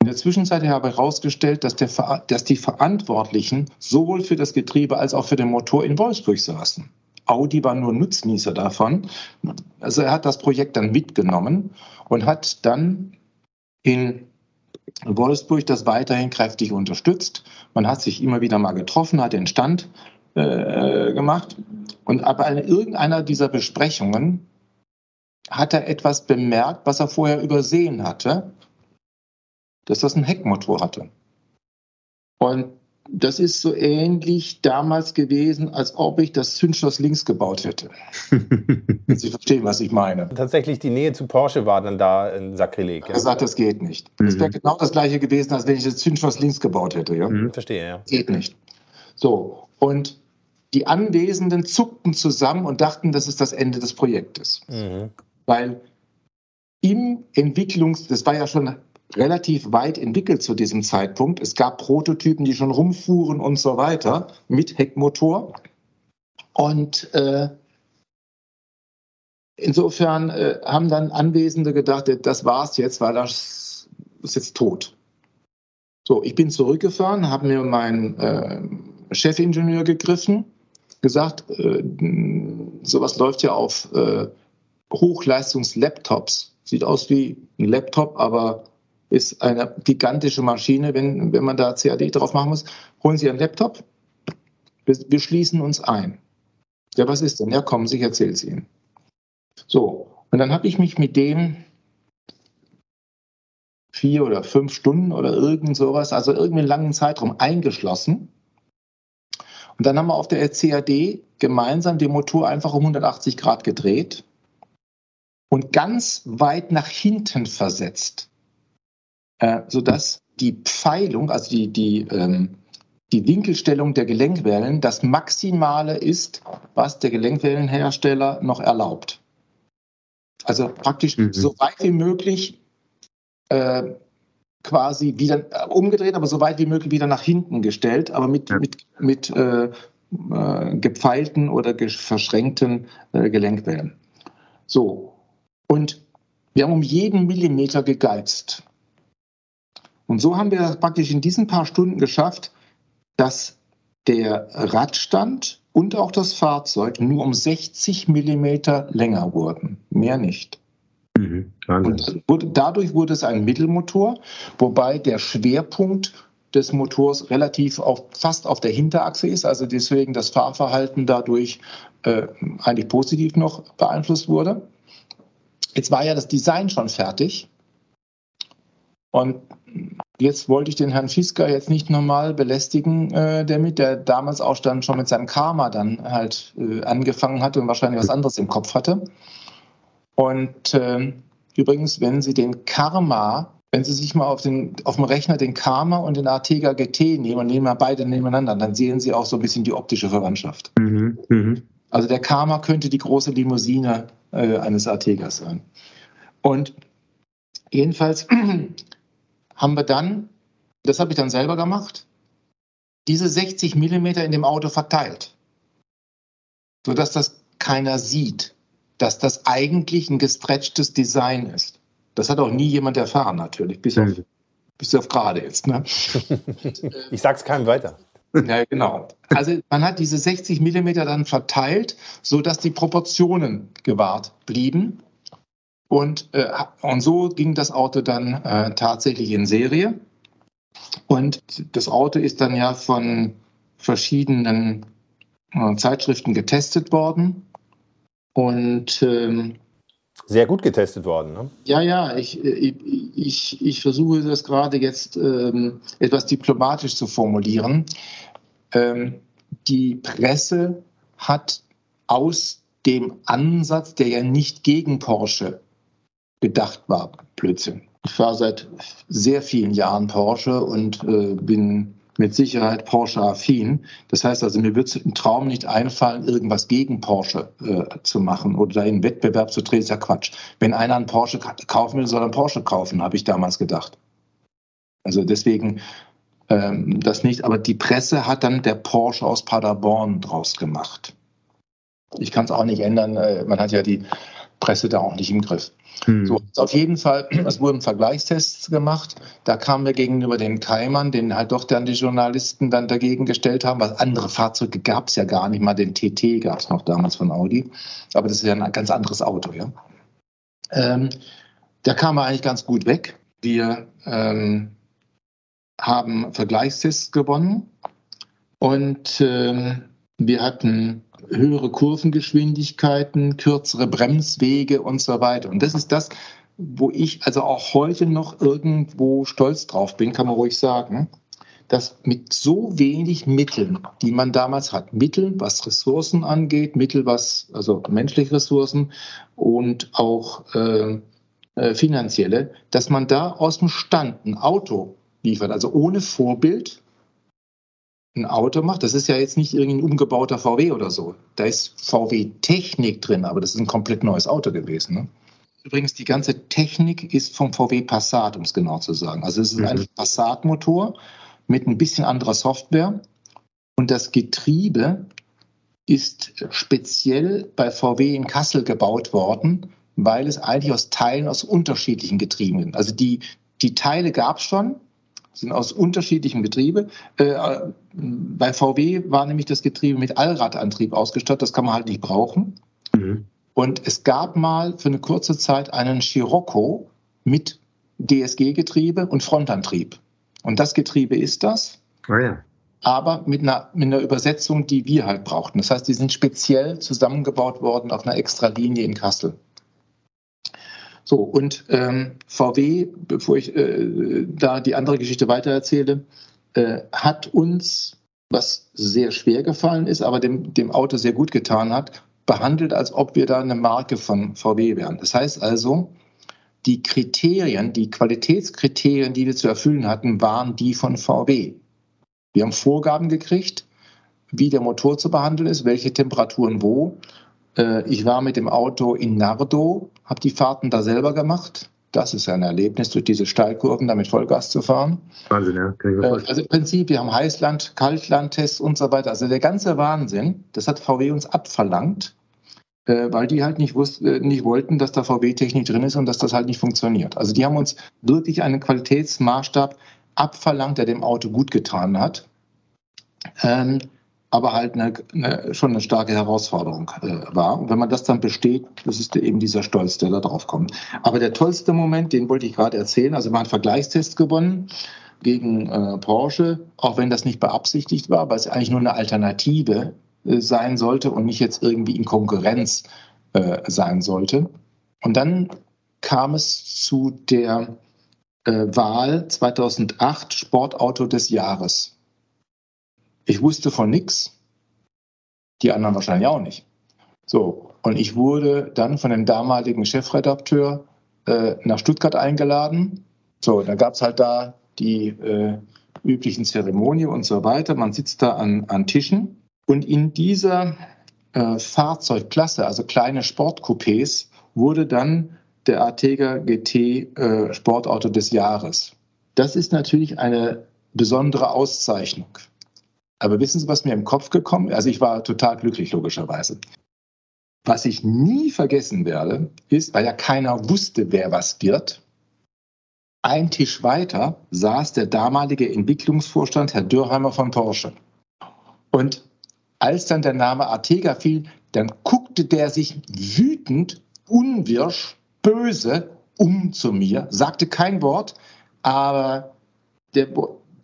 In der Zwischenzeit habe ich herausgestellt, dass, der, dass die Verantwortlichen sowohl für das Getriebe als auch für den Motor in Wolfsburg saßen. Audi war nur Nutznießer davon. Also er hat das Projekt dann mitgenommen und hat dann in Wolfsburg das weiterhin kräftig unterstützt. Man hat sich immer wieder mal getroffen, hat den Stand äh, gemacht. Und aber in irgendeiner dieser Besprechungen hat er etwas bemerkt, was er vorher übersehen hatte, dass das einen Heckmotor hatte. Und das ist so ähnlich damals gewesen, als ob ich das Zündschloss links gebaut hätte. Sie verstehen, was ich meine. Tatsächlich die Nähe zu Porsche war dann da ein Sakrileg. Ja? Er sagt, das geht nicht. Mhm. Das wäre genau das gleiche gewesen, als wenn ich das Zündschloss links gebaut hätte. Ja? Mhm, verstehe, ja. Geht nicht. So, und die Anwesenden zuckten zusammen und dachten, das ist das Ende des Projektes. Mhm. Weil im Entwicklungs, das war ja schon relativ weit entwickelt zu diesem Zeitpunkt. Es gab Prototypen, die schon rumfuhren und so weiter mit Heckmotor. Und äh, insofern äh, haben dann Anwesende gedacht, das war's jetzt, weil das ist jetzt tot. So, ich bin zurückgefahren, habe mir meinen äh, Chefingenieur gegriffen, gesagt, äh, sowas läuft ja auf äh, Hochleistungs-Laptops. Sieht aus wie ein Laptop, aber ist eine gigantische Maschine, wenn, wenn man da CAD drauf machen muss. Holen Sie einen Laptop, wir, wir schließen uns ein. Ja, was ist denn? Ja, kommen Sie, ich erzähle es Ihnen. So, und dann habe ich mich mit dem vier oder fünf Stunden oder irgend sowas, also irgendwie einen langen Zeitraum eingeschlossen. Und dann haben wir auf der CAD gemeinsam den Motor einfach um 180 Grad gedreht und ganz weit nach hinten versetzt äh, sodass die Pfeilung, also die, die, ähm, die Winkelstellung der Gelenkwellen das Maximale ist, was der Gelenkwellenhersteller noch erlaubt. Also praktisch mhm. so weit wie möglich äh, quasi wieder äh, umgedreht, aber so weit wie möglich wieder nach hinten gestellt, aber mit, ja. mit, mit äh, äh, gepfeilten oder verschränkten äh, Gelenkwellen. So. Und wir haben um jeden Millimeter gegeizt. Und so haben wir praktisch in diesen paar Stunden geschafft, dass der Radstand und auch das Fahrzeug nur um 60 Millimeter länger wurden. Mehr nicht. Mhm, und dadurch wurde es ein Mittelmotor, wobei der Schwerpunkt des Motors relativ auf, fast auf der Hinterachse ist, also deswegen das Fahrverhalten dadurch äh, eigentlich positiv noch beeinflusst wurde. Jetzt war ja das Design schon fertig Und jetzt wollte ich den Herrn Fisker jetzt nicht nochmal belästigen äh, damit, der damals auch dann schon mit seinem Karma dann halt äh, angefangen hatte und wahrscheinlich was anderes im Kopf hatte. Und äh, übrigens, wenn Sie den Karma, wenn Sie sich mal auf, den, auf dem Rechner den Karma und den Artega GT nehmen und nehmen mal beide nebeneinander, dann sehen Sie auch so ein bisschen die optische Verwandtschaft. Mhm, mh. Also der Karma könnte die große Limousine äh, eines Artegas sein. Und jedenfalls haben wir dann, das habe ich dann selber gemacht, diese 60 Millimeter in dem Auto verteilt, sodass das keiner sieht, dass das eigentlich ein gestretchtes Design ist. Das hat auch nie jemand erfahren, natürlich, bis auf, bis auf gerade jetzt. Ne? ich sag's keinem weiter. Ja, genau. Also man hat diese 60 Millimeter dann verteilt, sodass die Proportionen gewahrt blieben. Und, äh, und so ging das Auto dann äh, tatsächlich in Serie. Und das Auto ist dann ja von verschiedenen äh, Zeitschriften getestet worden. Und ähm, sehr gut getestet worden, ne? Ja, ja, ich, ich, ich, ich versuche das gerade jetzt ähm, etwas diplomatisch zu formulieren. Ähm, die Presse hat aus dem Ansatz, der ja nicht gegen Porsche gedacht war. Blödsinn. Ich fahre seit sehr vielen Jahren Porsche und äh, bin mit Sicherheit Porsche-affin. Das heißt also, mir wird im Traum nicht einfallen, irgendwas gegen Porsche äh, zu machen oder da in Wettbewerb zu drehen, ist ja Quatsch. Wenn einer einen Porsche kaufen will, soll er einen Porsche kaufen, habe ich damals gedacht. Also deswegen ähm, das nicht. Aber die Presse hat dann der Porsche aus Paderborn draus gemacht. Ich kann es auch nicht ändern. Äh, man hat ja die Presse da auch nicht im Griff. Hm. So, auf jeden Fall, es wurden Vergleichstests gemacht. Da kamen wir gegenüber den Keimern, den halt doch dann die Journalisten dann dagegen gestellt haben, weil andere Fahrzeuge gab es ja gar nicht mal. Den TT gab es noch damals von Audi. Aber das ist ja ein ganz anderes Auto, ja. Ähm, da kam er eigentlich ganz gut weg. Wir ähm, haben Vergleichstests gewonnen und ähm, wir hatten höhere Kurvengeschwindigkeiten, kürzere Bremswege und so weiter. Und das ist das, wo ich also auch heute noch irgendwo stolz drauf bin, kann man ruhig sagen, dass mit so wenig Mitteln, die man damals hat, Mittel, was Ressourcen angeht, Mittel, was also menschliche Ressourcen und auch äh, äh, finanzielle, dass man da aus dem Stand ein Auto liefert, also ohne Vorbild, ein Auto macht, das ist ja jetzt nicht irgendein umgebauter VW oder so. Da ist VW-Technik drin, aber das ist ein komplett neues Auto gewesen. Ne? Übrigens, die ganze Technik ist vom VW Passat, um es genau zu sagen. Also es ist mhm. ein Passat-Motor mit ein bisschen anderer Software. Und das Getriebe ist speziell bei VW in Kassel gebaut worden, weil es eigentlich aus Teilen aus unterschiedlichen Getrieben sind. Also die, die Teile gab es schon, sind aus unterschiedlichen Getriebe. Äh, bei VW war nämlich das Getriebe mit Allradantrieb ausgestattet, das kann man halt nicht brauchen. Mhm. Und es gab mal für eine kurze Zeit einen Scirocco mit DSG-Getriebe und Frontantrieb. Und das Getriebe ist das. Oh ja. Aber mit einer, mit einer Übersetzung, die wir halt brauchten. Das heißt, die sind speziell zusammengebaut worden auf einer extra Linie in Kassel. So, und ähm, VW, bevor ich äh, da die andere Geschichte weitererzähle, äh, hat uns, was sehr schwer gefallen ist, aber dem, dem Auto sehr gut getan hat, behandelt, als ob wir da eine Marke von VW wären. Das heißt also, die Kriterien, die Qualitätskriterien, die wir zu erfüllen hatten, waren die von VW. Wir haben Vorgaben gekriegt, wie der Motor zu behandeln ist, welche Temperaturen wo. Äh, ich war mit dem Auto in Nardo, habe die Fahrten da selber gemacht. Das ist ein Erlebnis, durch diese Steilkurven da mit Vollgas zu fahren. Wahnsinn, ja. Kann ich äh, Also im Prinzip, wir haben Heißland, Kaltlandtests und so weiter. Also der ganze Wahnsinn, das hat VW uns abverlangt, äh, weil die halt nicht, wussten, nicht wollten, dass da VW-Technik drin ist und dass das halt nicht funktioniert. Also die haben uns wirklich einen Qualitätsmaßstab abverlangt, der dem Auto gut getan hat. Ähm, aber halt eine, eine, schon eine starke Herausforderung äh, war. Und wenn man das dann besteht, das ist eben dieser Stolz, der da drauf kommt. Aber der tollste Moment, den wollte ich gerade erzählen, also haben einen Vergleichstest gewonnen gegen äh, Porsche, auch wenn das nicht beabsichtigt war, weil es eigentlich nur eine Alternative äh, sein sollte und nicht jetzt irgendwie in Konkurrenz äh, sein sollte. Und dann kam es zu der äh, Wahl 2008 Sportauto des Jahres. Ich wusste von nichts, die anderen wahrscheinlich auch nicht. So, und ich wurde dann von dem damaligen Chefredakteur äh, nach Stuttgart eingeladen. So, da gab es halt da die äh, üblichen Zeremonien und so weiter. Man sitzt da an, an Tischen und in dieser äh, Fahrzeugklasse, also kleine Sportcoupés, wurde dann der Arteger GT äh, Sportauto des Jahres. Das ist natürlich eine besondere Auszeichnung. Aber wissen Sie, was mir im Kopf gekommen ist? Also ich war total glücklich, logischerweise. Was ich nie vergessen werde, ist, weil ja keiner wusste, wer was wird, ein Tisch weiter saß der damalige Entwicklungsvorstand, Herr Dürheimer von Porsche. Und als dann der Name Artega fiel, dann guckte der sich wütend, unwirsch, böse um zu mir, sagte kein Wort, aber der,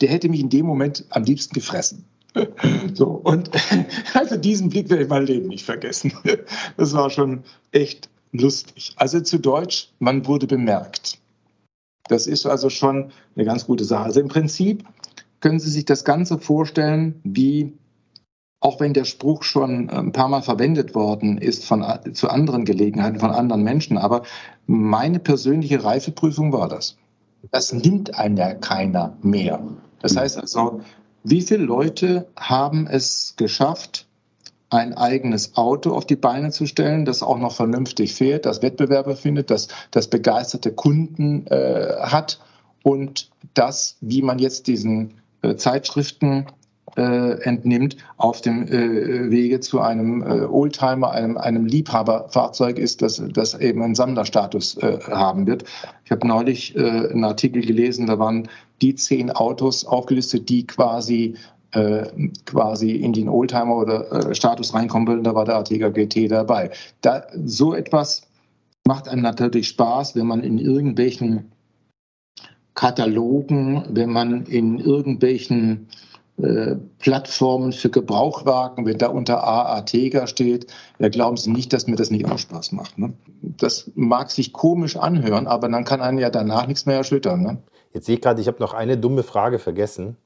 der hätte mich in dem Moment am liebsten gefressen. So, und also diesen Blick werde ich mein Leben nicht vergessen. Das war schon echt lustig. Also zu Deutsch, man wurde bemerkt. Das ist also schon eine ganz gute Sache. Also im Prinzip können Sie sich das Ganze vorstellen, wie, auch wenn der Spruch schon ein paar Mal verwendet worden ist von, zu anderen Gelegenheiten von anderen Menschen, aber meine persönliche Reifeprüfung war das. Das nimmt einem ja keiner mehr. Das heißt also, wie viele Leute haben es geschafft, ein eigenes Auto auf die Beine zu stellen, das auch noch vernünftig fährt, das Wettbewerbe findet, das, das begeisterte Kunden äh, hat und das, wie man jetzt diesen äh, Zeitschriften äh, entnimmt, auf dem äh, Wege zu einem äh, Oldtimer, einem, einem Liebhaberfahrzeug ist, das, das eben einen Sammlerstatus äh, haben wird. Ich habe neulich einen Artikel gelesen, da waren die zehn Autos aufgelistet, die quasi äh, quasi in den Oldtimer oder äh, Status reinkommen will, da war der Arteger GT dabei. Da, so etwas macht einem natürlich Spaß, wenn man in irgendwelchen Katalogen, wenn man in irgendwelchen äh, Plattformen für Gebrauchwagen, wenn da unter A Arteger steht, ja, glauben Sie nicht, dass mir das nicht auch Spaß macht. Ne? Das mag sich komisch anhören, aber dann kann einen ja danach nichts mehr erschüttern. Ne? Jetzt sehe ich gerade, ich habe noch eine dumme Frage vergessen.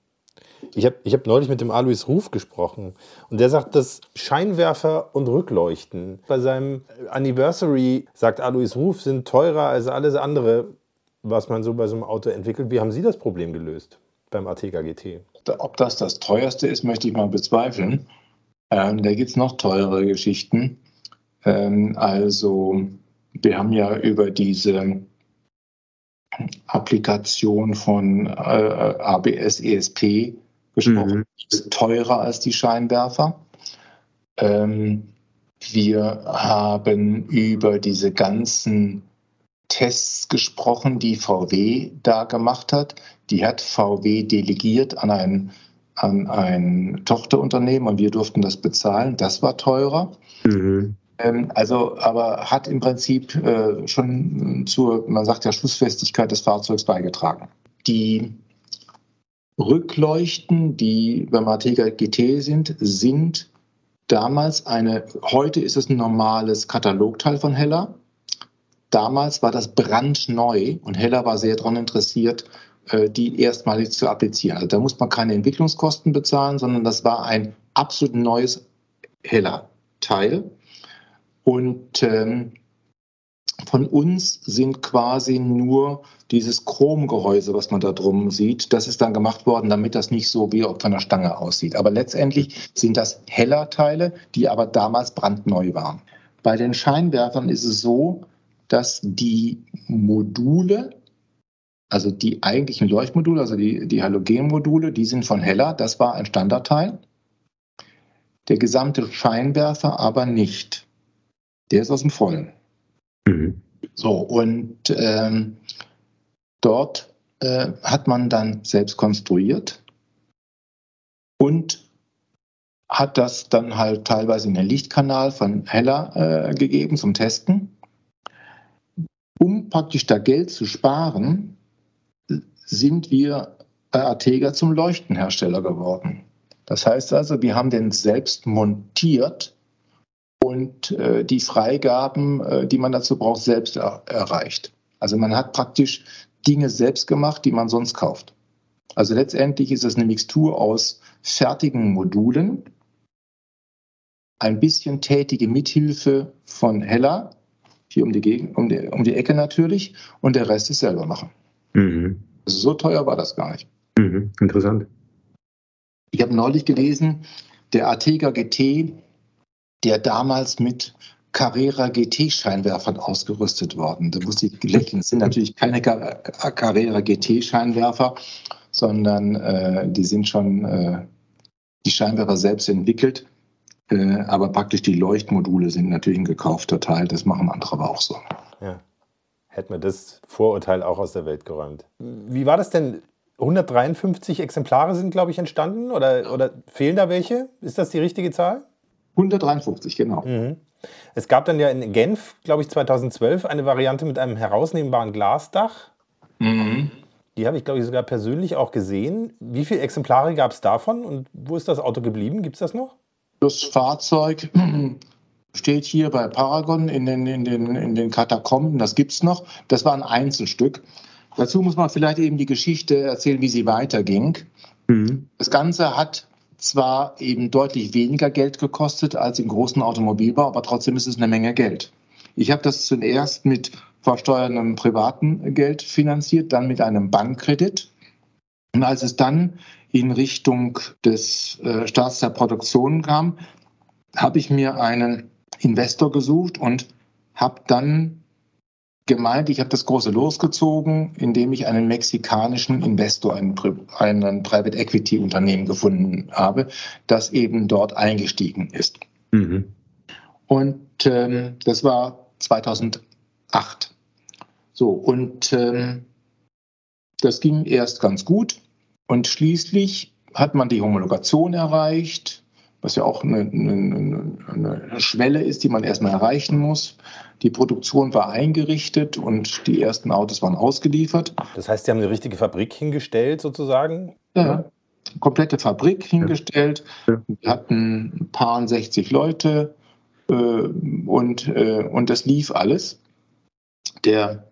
Ich habe ich hab neulich mit dem Alois Ruf gesprochen und der sagt, dass Scheinwerfer und Rückleuchten bei seinem Anniversary, sagt Alois Ruf, sind teurer als alles andere, was man so bei so einem Auto entwickelt. Wie haben Sie das Problem gelöst beim Arteca GT? Ob das das teuerste ist, möchte ich mal bezweifeln. Ähm, da gibt es noch teure Geschichten. Ähm, also wir haben ja über diese Applikation von äh, ABS ESP gesprochen. Mhm. Ist teurer als die Scheinwerfer. Ähm, wir haben über diese ganzen Tests gesprochen, die VW da gemacht hat. Die hat VW delegiert an ein, an ein Tochterunternehmen und wir durften das bezahlen. Das war teurer. Mhm. Ähm, also, aber hat im Prinzip äh, schon zur, man sagt ja, Schussfestigkeit des Fahrzeugs beigetragen. Die Rückleuchten, die beim Artegra GT sind, sind damals eine, heute ist es ein normales Katalogteil von Heller. Damals war das brandneu und Heller war sehr daran interessiert, äh, die erstmalig zu applizieren. Also da muss man keine Entwicklungskosten bezahlen, sondern das war ein absolut neues Heller-Teil. Und ähm, von uns sind quasi nur dieses Chromgehäuse, was man da drum sieht, das ist dann gemacht worden, damit das nicht so wie auf einer Stange aussieht. Aber letztendlich sind das heller Teile, die aber damals brandneu waren. Bei den Scheinwerfern ist es so, dass die Module, also die eigentlichen Leuchtmodule, also die, die Halogenmodule, die sind von heller, das war ein Standardteil. Der gesamte Scheinwerfer aber nicht. Der ist aus dem Vollen. Mhm. So, und ähm, dort äh, hat man dann selbst konstruiert und hat das dann halt teilweise in den Lichtkanal von Heller äh, gegeben zum Testen. Um praktisch da Geld zu sparen, sind wir bei Artega zum Leuchtenhersteller geworden. Das heißt also, wir haben den selbst montiert und äh, die Freigaben, äh, die man dazu braucht, selbst er erreicht. Also man hat praktisch Dinge selbst gemacht, die man sonst kauft. Also letztendlich ist es eine Mixtur aus fertigen Modulen, ein bisschen tätige Mithilfe von Hella, hier um die, Gegend, um die, um die Ecke natürlich, und der Rest ist selber machen. Mhm. Also so teuer war das gar nicht. Mhm. Interessant. Ich habe neulich gelesen, der Artega GT, der damals mit Carrera GT-Scheinwerfern ausgerüstet worden. Da musste ich lächeln. Es sind natürlich keine Carrera GT-Scheinwerfer, sondern äh, die sind schon äh, die Scheinwerfer selbst entwickelt. Äh, aber praktisch die Leuchtmodule sind natürlich ein gekaufter Teil. Das machen andere aber auch so. Ja. Hätten wir das Vorurteil auch aus der Welt geräumt. Wie war das denn? 153 Exemplare sind, glaube ich, entstanden oder, oder fehlen da welche? Ist das die richtige Zahl? 153, genau. Mhm. Es gab dann ja in Genf, glaube ich, 2012 eine Variante mit einem herausnehmbaren Glasdach. Mhm. Die habe ich, glaube ich, sogar persönlich auch gesehen. Wie viele Exemplare gab es davon und wo ist das Auto geblieben? Gibt es das noch? Das Fahrzeug steht hier bei Paragon in den, in den, in den Katakomben. Das gibt es noch. Das war ein Einzelstück. Dazu muss man vielleicht eben die Geschichte erzählen, wie sie weiterging. Mhm. Das Ganze hat zwar eben deutlich weniger Geld gekostet als im großen Automobilbau, aber trotzdem ist es eine Menge Geld. Ich habe das zuerst mit versteuerndem privaten Geld finanziert, dann mit einem Bankkredit. Und als es dann in Richtung des äh, Starts der Produktion kam, habe ich mir einen Investor gesucht und habe dann gemeint, ich habe das große losgezogen, indem ich einen mexikanischen Investor, einen, einen Private Equity Unternehmen gefunden habe, das eben dort eingestiegen ist. Mhm. Und ähm, das war 2008. So, und ähm, das ging erst ganz gut. Und schließlich hat man die Homologation erreicht, was ja auch eine, eine, eine Schwelle ist, die man erstmal erreichen muss. Die Produktion war eingerichtet und die ersten Autos waren ausgeliefert. Das heißt, Sie haben eine richtige Fabrik hingestellt sozusagen? Ja, komplette Fabrik hingestellt. Wir hatten ein paar 60 Leute äh, und, äh, und das lief alles. Der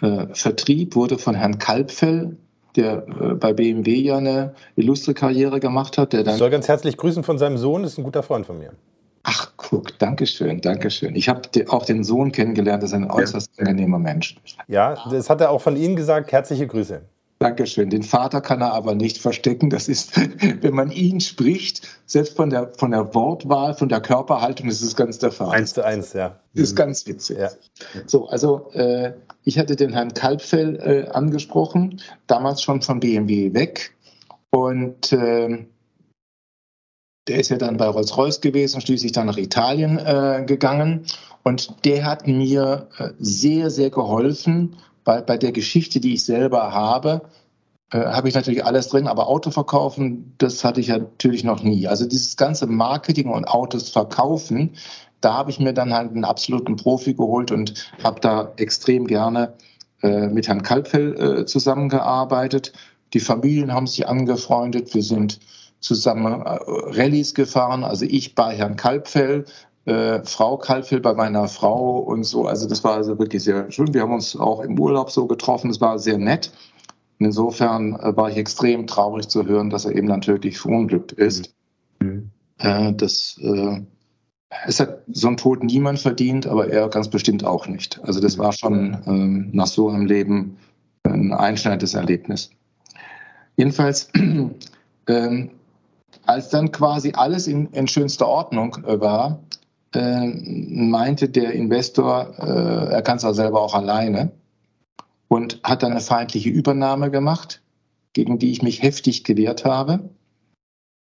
äh, Vertrieb wurde von Herrn Kalbfell der äh, bei BMW ja eine illustre Karriere gemacht hat. Der dann ich soll ganz herzlich grüßen von seinem Sohn, ist ein guter Freund von mir. Ach, guck, danke schön, danke schön. Ich habe auch den Sohn kennengelernt, das ist ein äußerst ja. angenehmer Mensch. Ja, das hat er auch von Ihnen gesagt. Herzliche Grüße. Dankeschön. Den Vater kann er aber nicht verstecken. Das ist, wenn man ihn spricht, selbst von der, von der Wortwahl, von der Körperhaltung, ist es ganz der Fall. Eins zu eins, ja. Das ist ganz witzig. Ja. So, also äh, ich hatte den Herrn Kalbfell äh, angesprochen, damals schon von BMW weg. Und äh, der ist ja dann bei Rolls-Royce gewesen, schließlich dann nach Italien äh, gegangen. Und der hat mir äh, sehr, sehr geholfen, bei, bei der Geschichte, die ich selber habe, äh, habe ich natürlich alles drin, aber Auto verkaufen, das hatte ich natürlich noch nie. Also dieses ganze Marketing und Autos verkaufen, da habe ich mir dann halt einen absoluten Profi geholt und habe da extrem gerne äh, mit Herrn Kalbfell äh, zusammengearbeitet. Die Familien haben sich angefreundet. Wir sind zusammen äh, Rallyes gefahren. Also ich bei Herrn Kalbfell, äh, Frau Kalfel bei meiner Frau und so. Also das war also wirklich sehr schön. Wir haben uns auch im Urlaub so getroffen. Es war sehr nett. Und insofern äh, war ich extrem traurig zu hören, dass er eben dann tödlich verunglückt ist. Mhm. Äh, das, äh, es hat so ein Tod niemand verdient, aber er ganz bestimmt auch nicht. Also das war schon ähm, nach so einem Leben ein einschneidendes Erlebnis. Jedenfalls ähm, als dann quasi alles in, in schönster Ordnung äh, war, äh, meinte der Investor, äh, er kann es auch selber auch alleine und hat dann eine feindliche Übernahme gemacht, gegen die ich mich heftig gewehrt habe.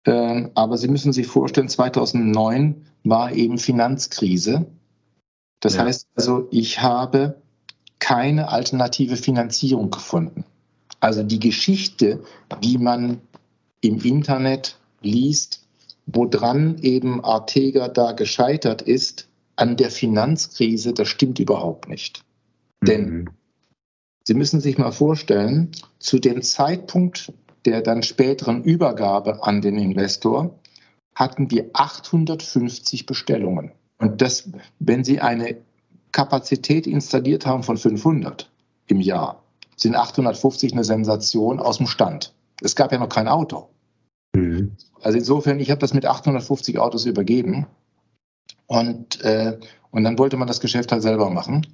Äh, aber Sie müssen sich vorstellen, 2009 war eben Finanzkrise. Das ja. heißt also, ich habe keine alternative Finanzierung gefunden. Also die Geschichte, die man im Internet liest, woran eben Artega da gescheitert ist, an der Finanzkrise, das stimmt überhaupt nicht. Mhm. Denn Sie müssen sich mal vorstellen, zu dem Zeitpunkt der dann späteren Übergabe an den Investor hatten wir 850 Bestellungen. Und das, wenn Sie eine Kapazität installiert haben von 500 im Jahr, sind 850 eine Sensation aus dem Stand. Es gab ja noch kein Auto. Mhm. Also insofern, ich habe das mit 850 Autos übergeben und, äh, und dann wollte man das Geschäft halt selber machen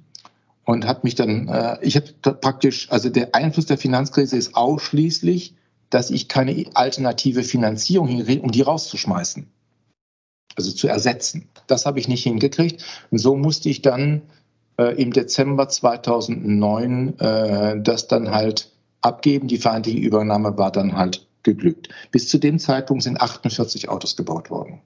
und hat mich dann, äh, ich habe praktisch, also der Einfluss der Finanzkrise ist ausschließlich, dass ich keine alternative Finanzierung hinkriege, um die rauszuschmeißen. Also zu ersetzen. Das habe ich nicht hingekriegt. Und so musste ich dann äh, im Dezember 2009 äh, das dann halt abgeben. Die feindliche Übernahme war dann halt geglückt. Bis zu dem Zeitpunkt sind 48 Autos gebaut worden.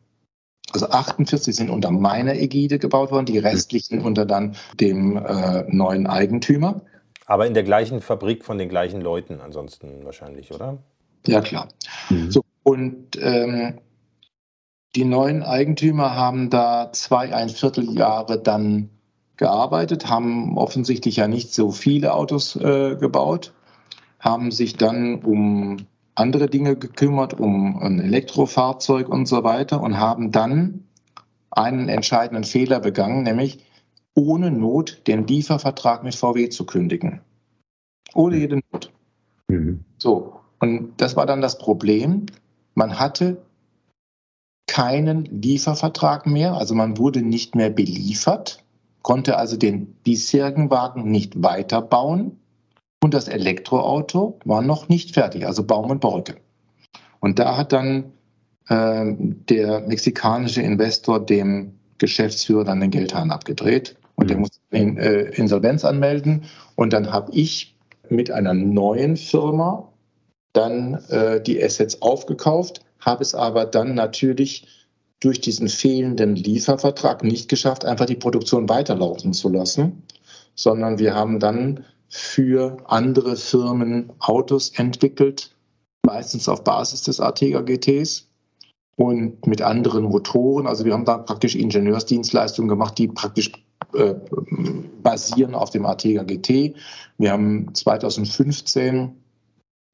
Also 48 sind unter meiner Ägide gebaut worden, die restlichen unter dann dem äh, neuen Eigentümer. Aber in der gleichen Fabrik von den gleichen Leuten ansonsten wahrscheinlich, oder? Ja, klar. Mhm. So, und ähm, die neuen Eigentümer haben da zwei, ein Vierteljahre dann gearbeitet, haben offensichtlich ja nicht so viele Autos äh, gebaut, haben sich dann um andere Dinge gekümmert, um ein Elektrofahrzeug und so weiter und haben dann einen entscheidenden Fehler begangen, nämlich ohne Not den Liefervertrag mit VW zu kündigen. Ohne jede Not. Mhm. So, und das war dann das Problem. Man hatte keinen Liefervertrag mehr, also man wurde nicht mehr beliefert, konnte also den bisherigen Wagen nicht weiterbauen und das Elektroauto war noch nicht fertig, also Baum und Borke. Und da hat dann äh, der mexikanische Investor dem Geschäftsführer dann den Geldhahn abgedreht und der mhm. musste in, äh, Insolvenz anmelden. Und dann habe ich mit einer neuen Firma dann äh, die Assets aufgekauft, habe es aber dann natürlich durch diesen fehlenden Liefervertrag nicht geschafft, einfach die Produktion weiterlaufen zu lassen, sondern wir haben dann für andere Firmen Autos entwickelt, meistens auf Basis des Artega GTs und mit anderen Motoren. Also wir haben da praktisch Ingenieursdienstleistungen gemacht, die praktisch äh, basieren auf dem Artega GT. Wir haben 2015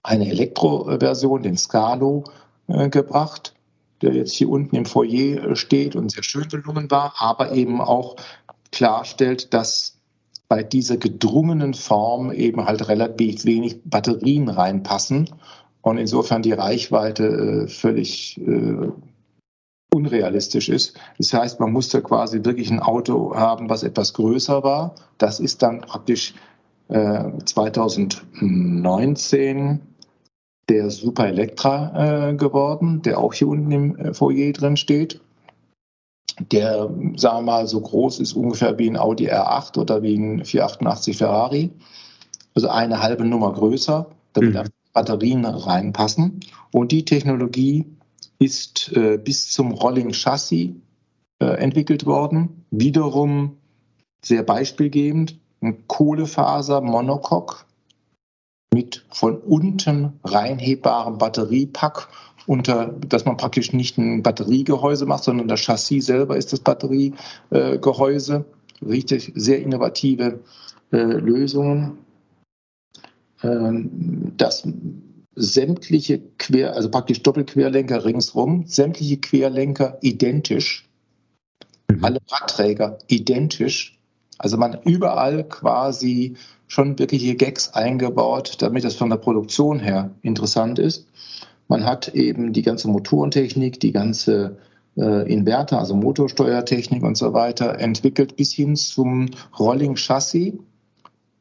eine Elektroversion, den Scalo, äh, gebracht, der jetzt hier unten im Foyer steht und sehr schön gelungen war, aber eben auch klarstellt, dass bei dieser gedrungenen Form eben halt relativ wenig Batterien reinpassen und insofern die Reichweite äh, völlig äh, unrealistisch ist. Das heißt, man musste quasi wirklich ein Auto haben, was etwas größer war. Das ist dann praktisch äh, 2019 der Super Elektra äh, geworden, der auch hier unten im äh, Foyer drin steht der, sagen wir mal, so groß ist ungefähr wie ein Audi R8 oder wie ein 488 Ferrari. Also eine halbe Nummer größer, damit mhm. Batterien reinpassen. Und die Technologie ist äh, bis zum Rolling Chassis äh, entwickelt worden. Wiederum sehr beispielgebend, ein Kohlefaser-Monocoque mit von unten reinhebbarem Batteriepack unter, dass man praktisch nicht ein Batteriegehäuse macht, sondern das Chassis selber ist das Batteriegehäuse. Richtig sehr innovative äh, Lösungen. Ähm, das sämtliche Quer, also praktisch Doppelquerlenker ringsrum, sämtliche Querlenker identisch, mhm. alle Radträger identisch. Also man überall quasi schon wirkliche Gags eingebaut, damit das von der Produktion her interessant ist. Man hat eben die ganze Motorentechnik, die ganze äh, Inverter, also Motorsteuertechnik und so weiter entwickelt bis hin zum Rolling Chassis.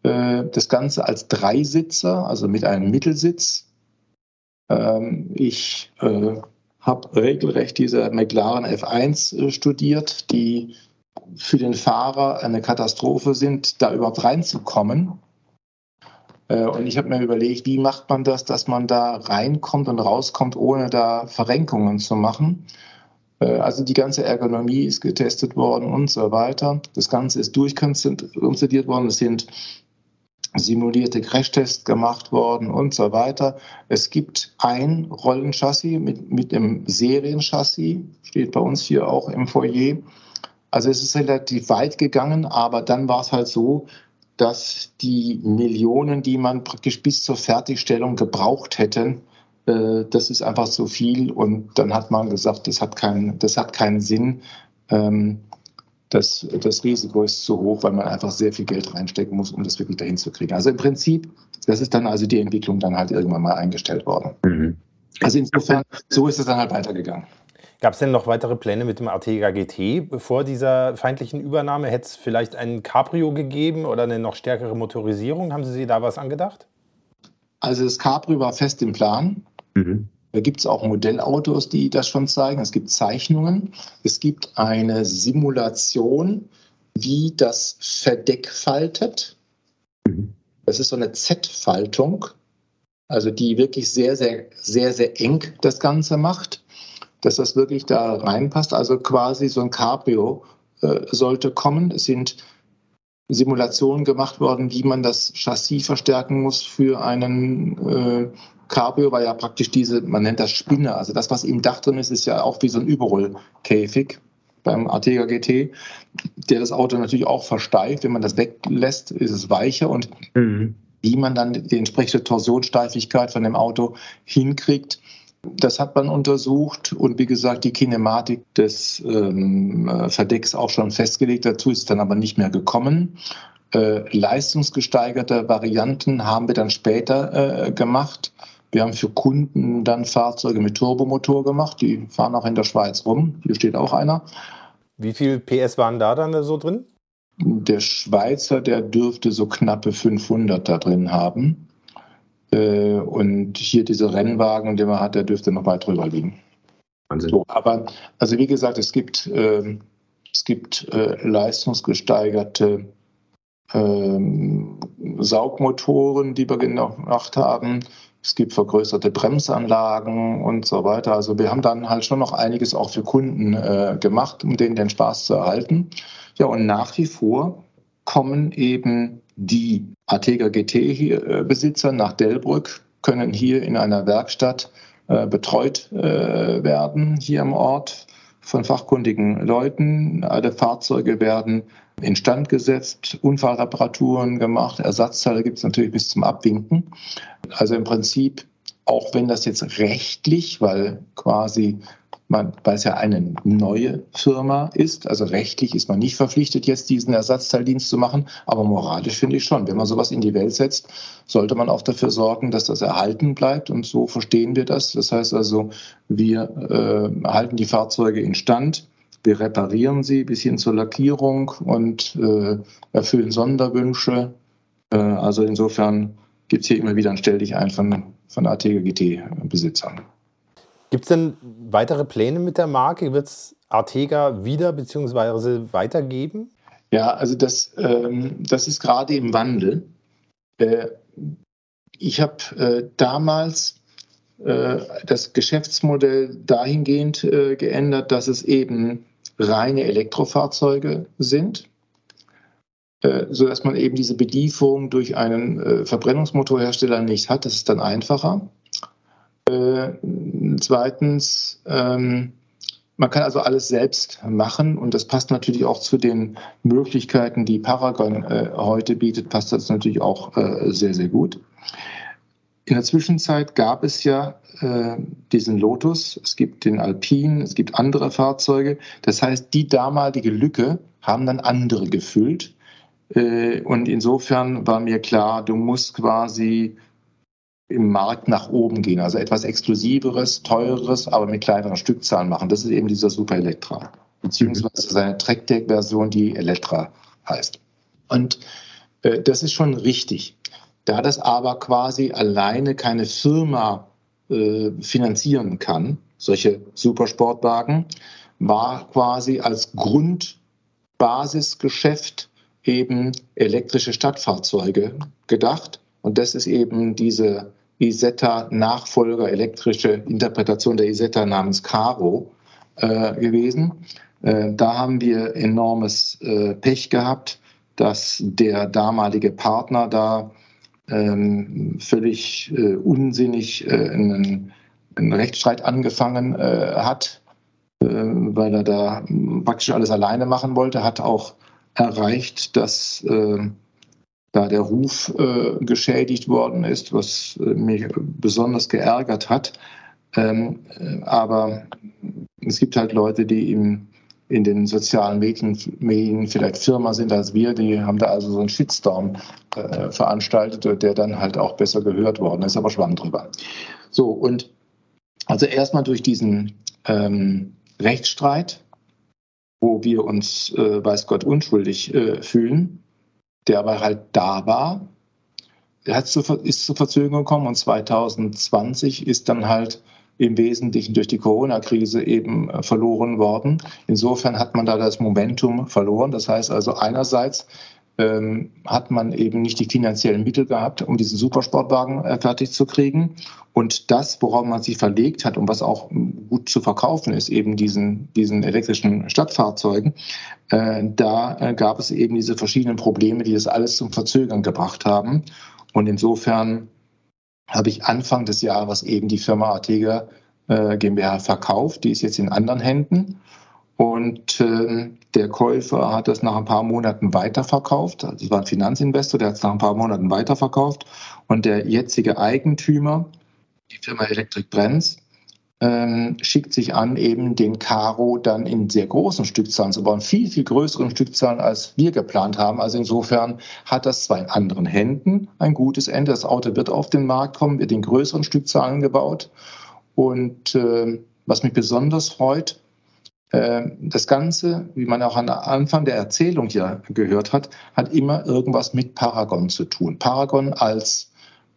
Äh, das Ganze als Dreisitzer, also mit einem Mittelsitz. Ähm, ich äh, habe regelrecht diese McLaren F1 äh, studiert, die für den Fahrer eine Katastrophe sind, da überhaupt reinzukommen. Äh, und ich habe mir überlegt, wie macht man das, dass man da reinkommt und rauskommt, ohne da Verrenkungen zu machen. Äh, also die ganze Ergonomie ist getestet worden und so weiter. Das Ganze ist durchkonstruiert worden. Es sind simulierte Crashtests gemacht worden und so weiter. Es gibt ein Rollenchassis mit, mit dem Serienchassis, steht bei uns hier auch im Foyer. Also es ist relativ weit gegangen, aber dann war es halt so, dass die Millionen, die man praktisch bis zur Fertigstellung gebraucht hätte, äh, das ist einfach zu viel. Und dann hat man gesagt, das hat keinen, das hat keinen Sinn. Ähm, das, das Risiko ist zu hoch, weil man einfach sehr viel Geld reinstecken muss, um das wirklich dahin zu kriegen. Also im Prinzip, das ist dann also die Entwicklung dann halt irgendwann mal eingestellt worden. Mhm. Also insofern, so ist es dann halt weitergegangen. Gab es denn noch weitere Pläne mit dem Artega GT vor dieser feindlichen Übernahme? Hätte es vielleicht ein Cabrio gegeben oder eine noch stärkere Motorisierung? Haben Sie sich da was angedacht? Also das Cabrio war fest im Plan. Mhm. Da gibt es auch Modellautos, die das schon zeigen. Es gibt Zeichnungen. Es gibt eine Simulation, wie das Verdeck faltet. Mhm. Das ist so eine Z-Faltung, also die wirklich sehr, sehr, sehr, sehr eng das Ganze macht dass das wirklich da reinpasst. Also quasi so ein Cabrio äh, sollte kommen. Es sind Simulationen gemacht worden, wie man das Chassis verstärken muss für einen äh, Cabrio, weil ja praktisch diese, man nennt das Spinne, also das, was im Dach drin ist, ist ja auch wie so ein Überrollkäfig beim Artega GT, der das Auto natürlich auch versteift. Wenn man das weglässt, ist es weicher und mhm. wie man dann die entsprechende Torsionssteifigkeit von dem Auto hinkriegt, das hat man untersucht und wie gesagt, die Kinematik des ähm, Verdecks auch schon festgelegt. Dazu ist dann aber nicht mehr gekommen. Äh, leistungsgesteigerte Varianten haben wir dann später äh, gemacht. Wir haben für Kunden dann Fahrzeuge mit Turbomotor gemacht. Die fahren auch in der Schweiz rum. Hier steht auch einer. Wie viel PS waren da dann so drin? Der Schweizer, der dürfte so knappe 500 da drin haben. Äh, und hier dieser Rennwagen, den man hat, der dürfte noch weit drüber liegen. Wahnsinn. So, aber also wie gesagt, es gibt, äh, es gibt äh, leistungsgesteigerte ähm, Saugmotoren, die wir gemacht haben. Es gibt vergrößerte Bremsanlagen und so weiter. Also wir haben dann halt schon noch einiges auch für Kunden äh, gemacht, um denen den Spaß zu erhalten. Ja, und nach wie vor kommen eben die Artega GT-Besitzer nach Delbrück, können hier in einer Werkstatt äh, betreut äh, werden, hier am Ort von fachkundigen Leuten. Alle Fahrzeuge werden instand gesetzt, Unfallreparaturen gemacht, Ersatzteile gibt es natürlich bis zum Abwinken. Also im Prinzip, auch wenn das jetzt rechtlich, weil quasi man, weil es ja eine neue Firma ist. Also rechtlich ist man nicht verpflichtet, jetzt diesen Ersatzteildienst zu machen. Aber moralisch finde ich schon, wenn man sowas in die Welt setzt, sollte man auch dafür sorgen, dass das erhalten bleibt. Und so verstehen wir das. Das heißt also, wir äh, halten die Fahrzeuge in Stand. Wir reparieren sie bis hin zur Lackierung und äh, erfüllen Sonderwünsche. Äh, also insofern gibt es hier immer wieder ein Stell dich ein von, von ATG GT-Besitzern. Gibt es denn weitere Pläne mit der Marke? Wird es Artega wieder bzw. weitergeben? Ja, also das, ähm, das ist gerade im Wandel. Äh, ich habe äh, damals äh, das Geschäftsmodell dahingehend äh, geändert, dass es eben reine Elektrofahrzeuge sind, äh, sodass man eben diese Belieferung durch einen äh, Verbrennungsmotorhersteller nicht hat. Das ist dann einfacher. Äh, zweitens, ähm, man kann also alles selbst machen und das passt natürlich auch zu den Möglichkeiten, die Paragon äh, heute bietet, passt das natürlich auch äh, sehr, sehr gut. In der Zwischenzeit gab es ja äh, diesen Lotus, es gibt den Alpine, es gibt andere Fahrzeuge. Das heißt, die damalige Lücke haben dann andere gefüllt. Äh, und insofern war mir klar, du musst quasi im Markt nach oben gehen, also etwas Exklusiveres, Teureres, aber mit kleineren Stückzahlen machen. Das ist eben dieser Super Elektra, beziehungsweise seine Trackdeck-Version, die Elektra heißt. Und äh, das ist schon richtig. Da das aber quasi alleine keine Firma äh, finanzieren kann, solche Supersportwagen, war quasi als Grundbasisgeschäft eben elektrische Stadtfahrzeuge gedacht. Und das ist eben diese Isetta-Nachfolger, elektrische Interpretation der Isetta namens Caro äh, gewesen. Äh, da haben wir enormes äh, Pech gehabt, dass der damalige Partner da ähm, völlig äh, unsinnig äh, einen, einen, Rechtsstreit angefangen äh, hat, weil er da praktisch alles alleine machen wollte, hat auch erreicht, dass da der Ruf äh, geschädigt worden ist, was äh, mich besonders geärgert hat. Ähm, äh, aber es gibt halt Leute, die ihm in den sozialen Medien, Medien vielleicht firmer sind als wir. Die haben da also so einen Shitstorm äh, veranstaltet, der dann halt auch besser gehört worden ist, aber schwamm drüber. So, und also erstmal durch diesen ähm, Rechtsstreit, wo wir uns, äh, weiß Gott, unschuldig äh, fühlen, der aber halt da war, hat zu, ist zur Verzögerung gekommen und 2020 ist dann halt im Wesentlichen durch die Corona-Krise eben äh, verloren worden. Insofern hat man da das Momentum verloren. Das heißt also einerseits ähm, hat man eben nicht die finanziellen Mittel gehabt, um diesen Supersportwagen äh, fertig zu kriegen. Und das, worauf man sich verlegt hat und was auch gut zu verkaufen ist, eben diesen, diesen elektrischen Stadtfahrzeugen, äh, da äh, gab es eben diese verschiedenen Probleme, die das alles zum Verzögern gebracht haben. Und insofern habe ich Anfang des Jahres eben die Firma Artega äh, GmbH verkauft. Die ist jetzt in anderen Händen. Und äh, der Käufer hat das nach ein paar Monaten weiterverkauft. Also das war ein Finanzinvestor, der hat es nach ein paar Monaten weiterverkauft. Und der jetzige Eigentümer, die Firma Electric Brands, ähm, schickt sich an, eben den Karo dann in sehr großen Stückzahlen zu bauen, viel, viel größeren Stückzahlen, als wir geplant haben. Also insofern hat das zwar in anderen Händen ein gutes Ende. Das Auto wird auf den Markt kommen, wird in größeren Stückzahlen gebaut. Und äh, was mich besonders freut, das Ganze, wie man auch am Anfang der Erzählung hier gehört hat, hat immer irgendwas mit Paragon zu tun. Paragon als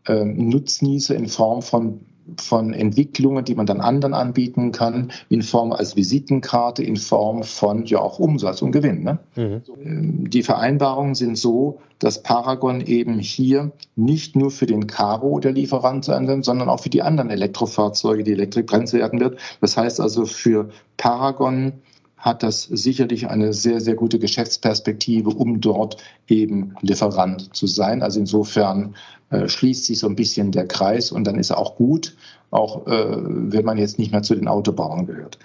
äh, Nutznießer in Form von von Entwicklungen, die man dann anderen anbieten kann, in Form als Visitenkarte, in Form von ja auch Umsatz und Gewinn. Ne? Mhm. Die Vereinbarungen sind so, dass Paragon eben hier nicht nur für den Caro der Lieferant sein wird, sondern auch für die anderen Elektrofahrzeuge, die Elektrik bremse werden wird. Das heißt also für Paragon hat das sicherlich eine sehr, sehr gute Geschäftsperspektive, um dort eben Lieferant zu sein. Also insofern äh, schließt sich so ein bisschen der Kreis und dann ist er auch gut, auch äh, wenn man jetzt nicht mehr zu den Autobauern gehört.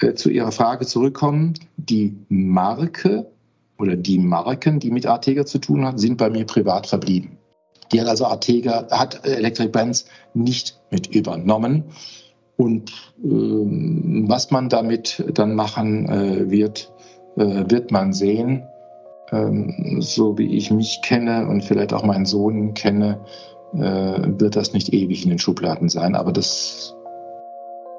Äh, zu Ihrer Frage zurückkommen, die Marke oder die Marken, die mit Artega zu tun haben, sind bei mir privat verblieben. Die hat also Artega, hat Electric Brands nicht mit übernommen. Und ähm, was man damit dann machen äh, wird, äh, wird man sehen. Ähm, so wie ich mich kenne und vielleicht auch meinen Sohn kenne, äh, wird das nicht ewig in den Schubladen sein. Aber das,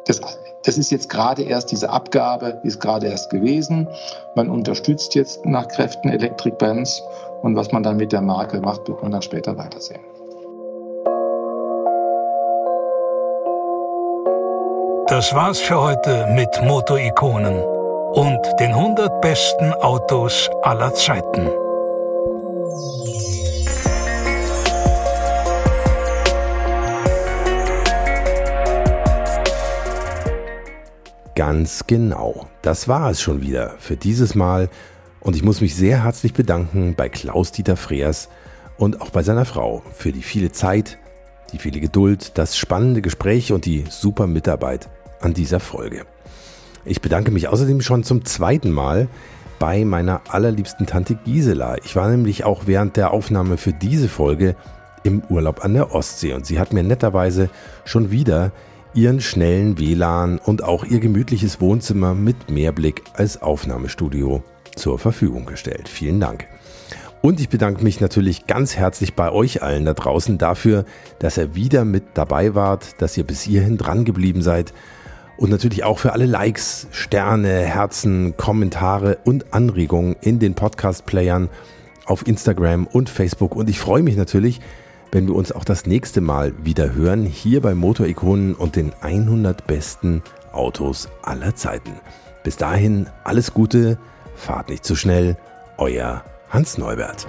das, das ist jetzt gerade erst, diese Abgabe ist gerade erst gewesen. Man unterstützt jetzt nach Kräften Electric Bands und was man dann mit der Marke macht, wird man dann später weitersehen. Das war's für heute mit Motorikonen und den 100 besten Autos aller Zeiten. Ganz genau. Das war es schon wieder für dieses Mal. Und ich muss mich sehr herzlich bedanken bei Klaus-Dieter Freers und auch bei seiner Frau für die viele Zeit, die viele Geduld, das spannende Gespräch und die super Mitarbeit an dieser Folge. Ich bedanke mich außerdem schon zum zweiten Mal bei meiner allerliebsten Tante Gisela. Ich war nämlich auch während der Aufnahme für diese Folge im Urlaub an der Ostsee und sie hat mir netterweise schon wieder ihren schnellen WLAN und auch ihr gemütliches Wohnzimmer mit Mehrblick als Aufnahmestudio zur Verfügung gestellt. Vielen Dank. Und ich bedanke mich natürlich ganz herzlich bei euch allen da draußen dafür, dass ihr wieder mit dabei wart, dass ihr bis hierhin dran geblieben seid und natürlich auch für alle Likes, Sterne, Herzen, Kommentare und Anregungen in den Podcast-Playern auf Instagram und Facebook. Und ich freue mich natürlich, wenn wir uns auch das nächste Mal wieder hören, hier bei Motorikonen und den 100 besten Autos aller Zeiten. Bis dahin alles Gute, fahrt nicht zu schnell, euer Hans Neubert.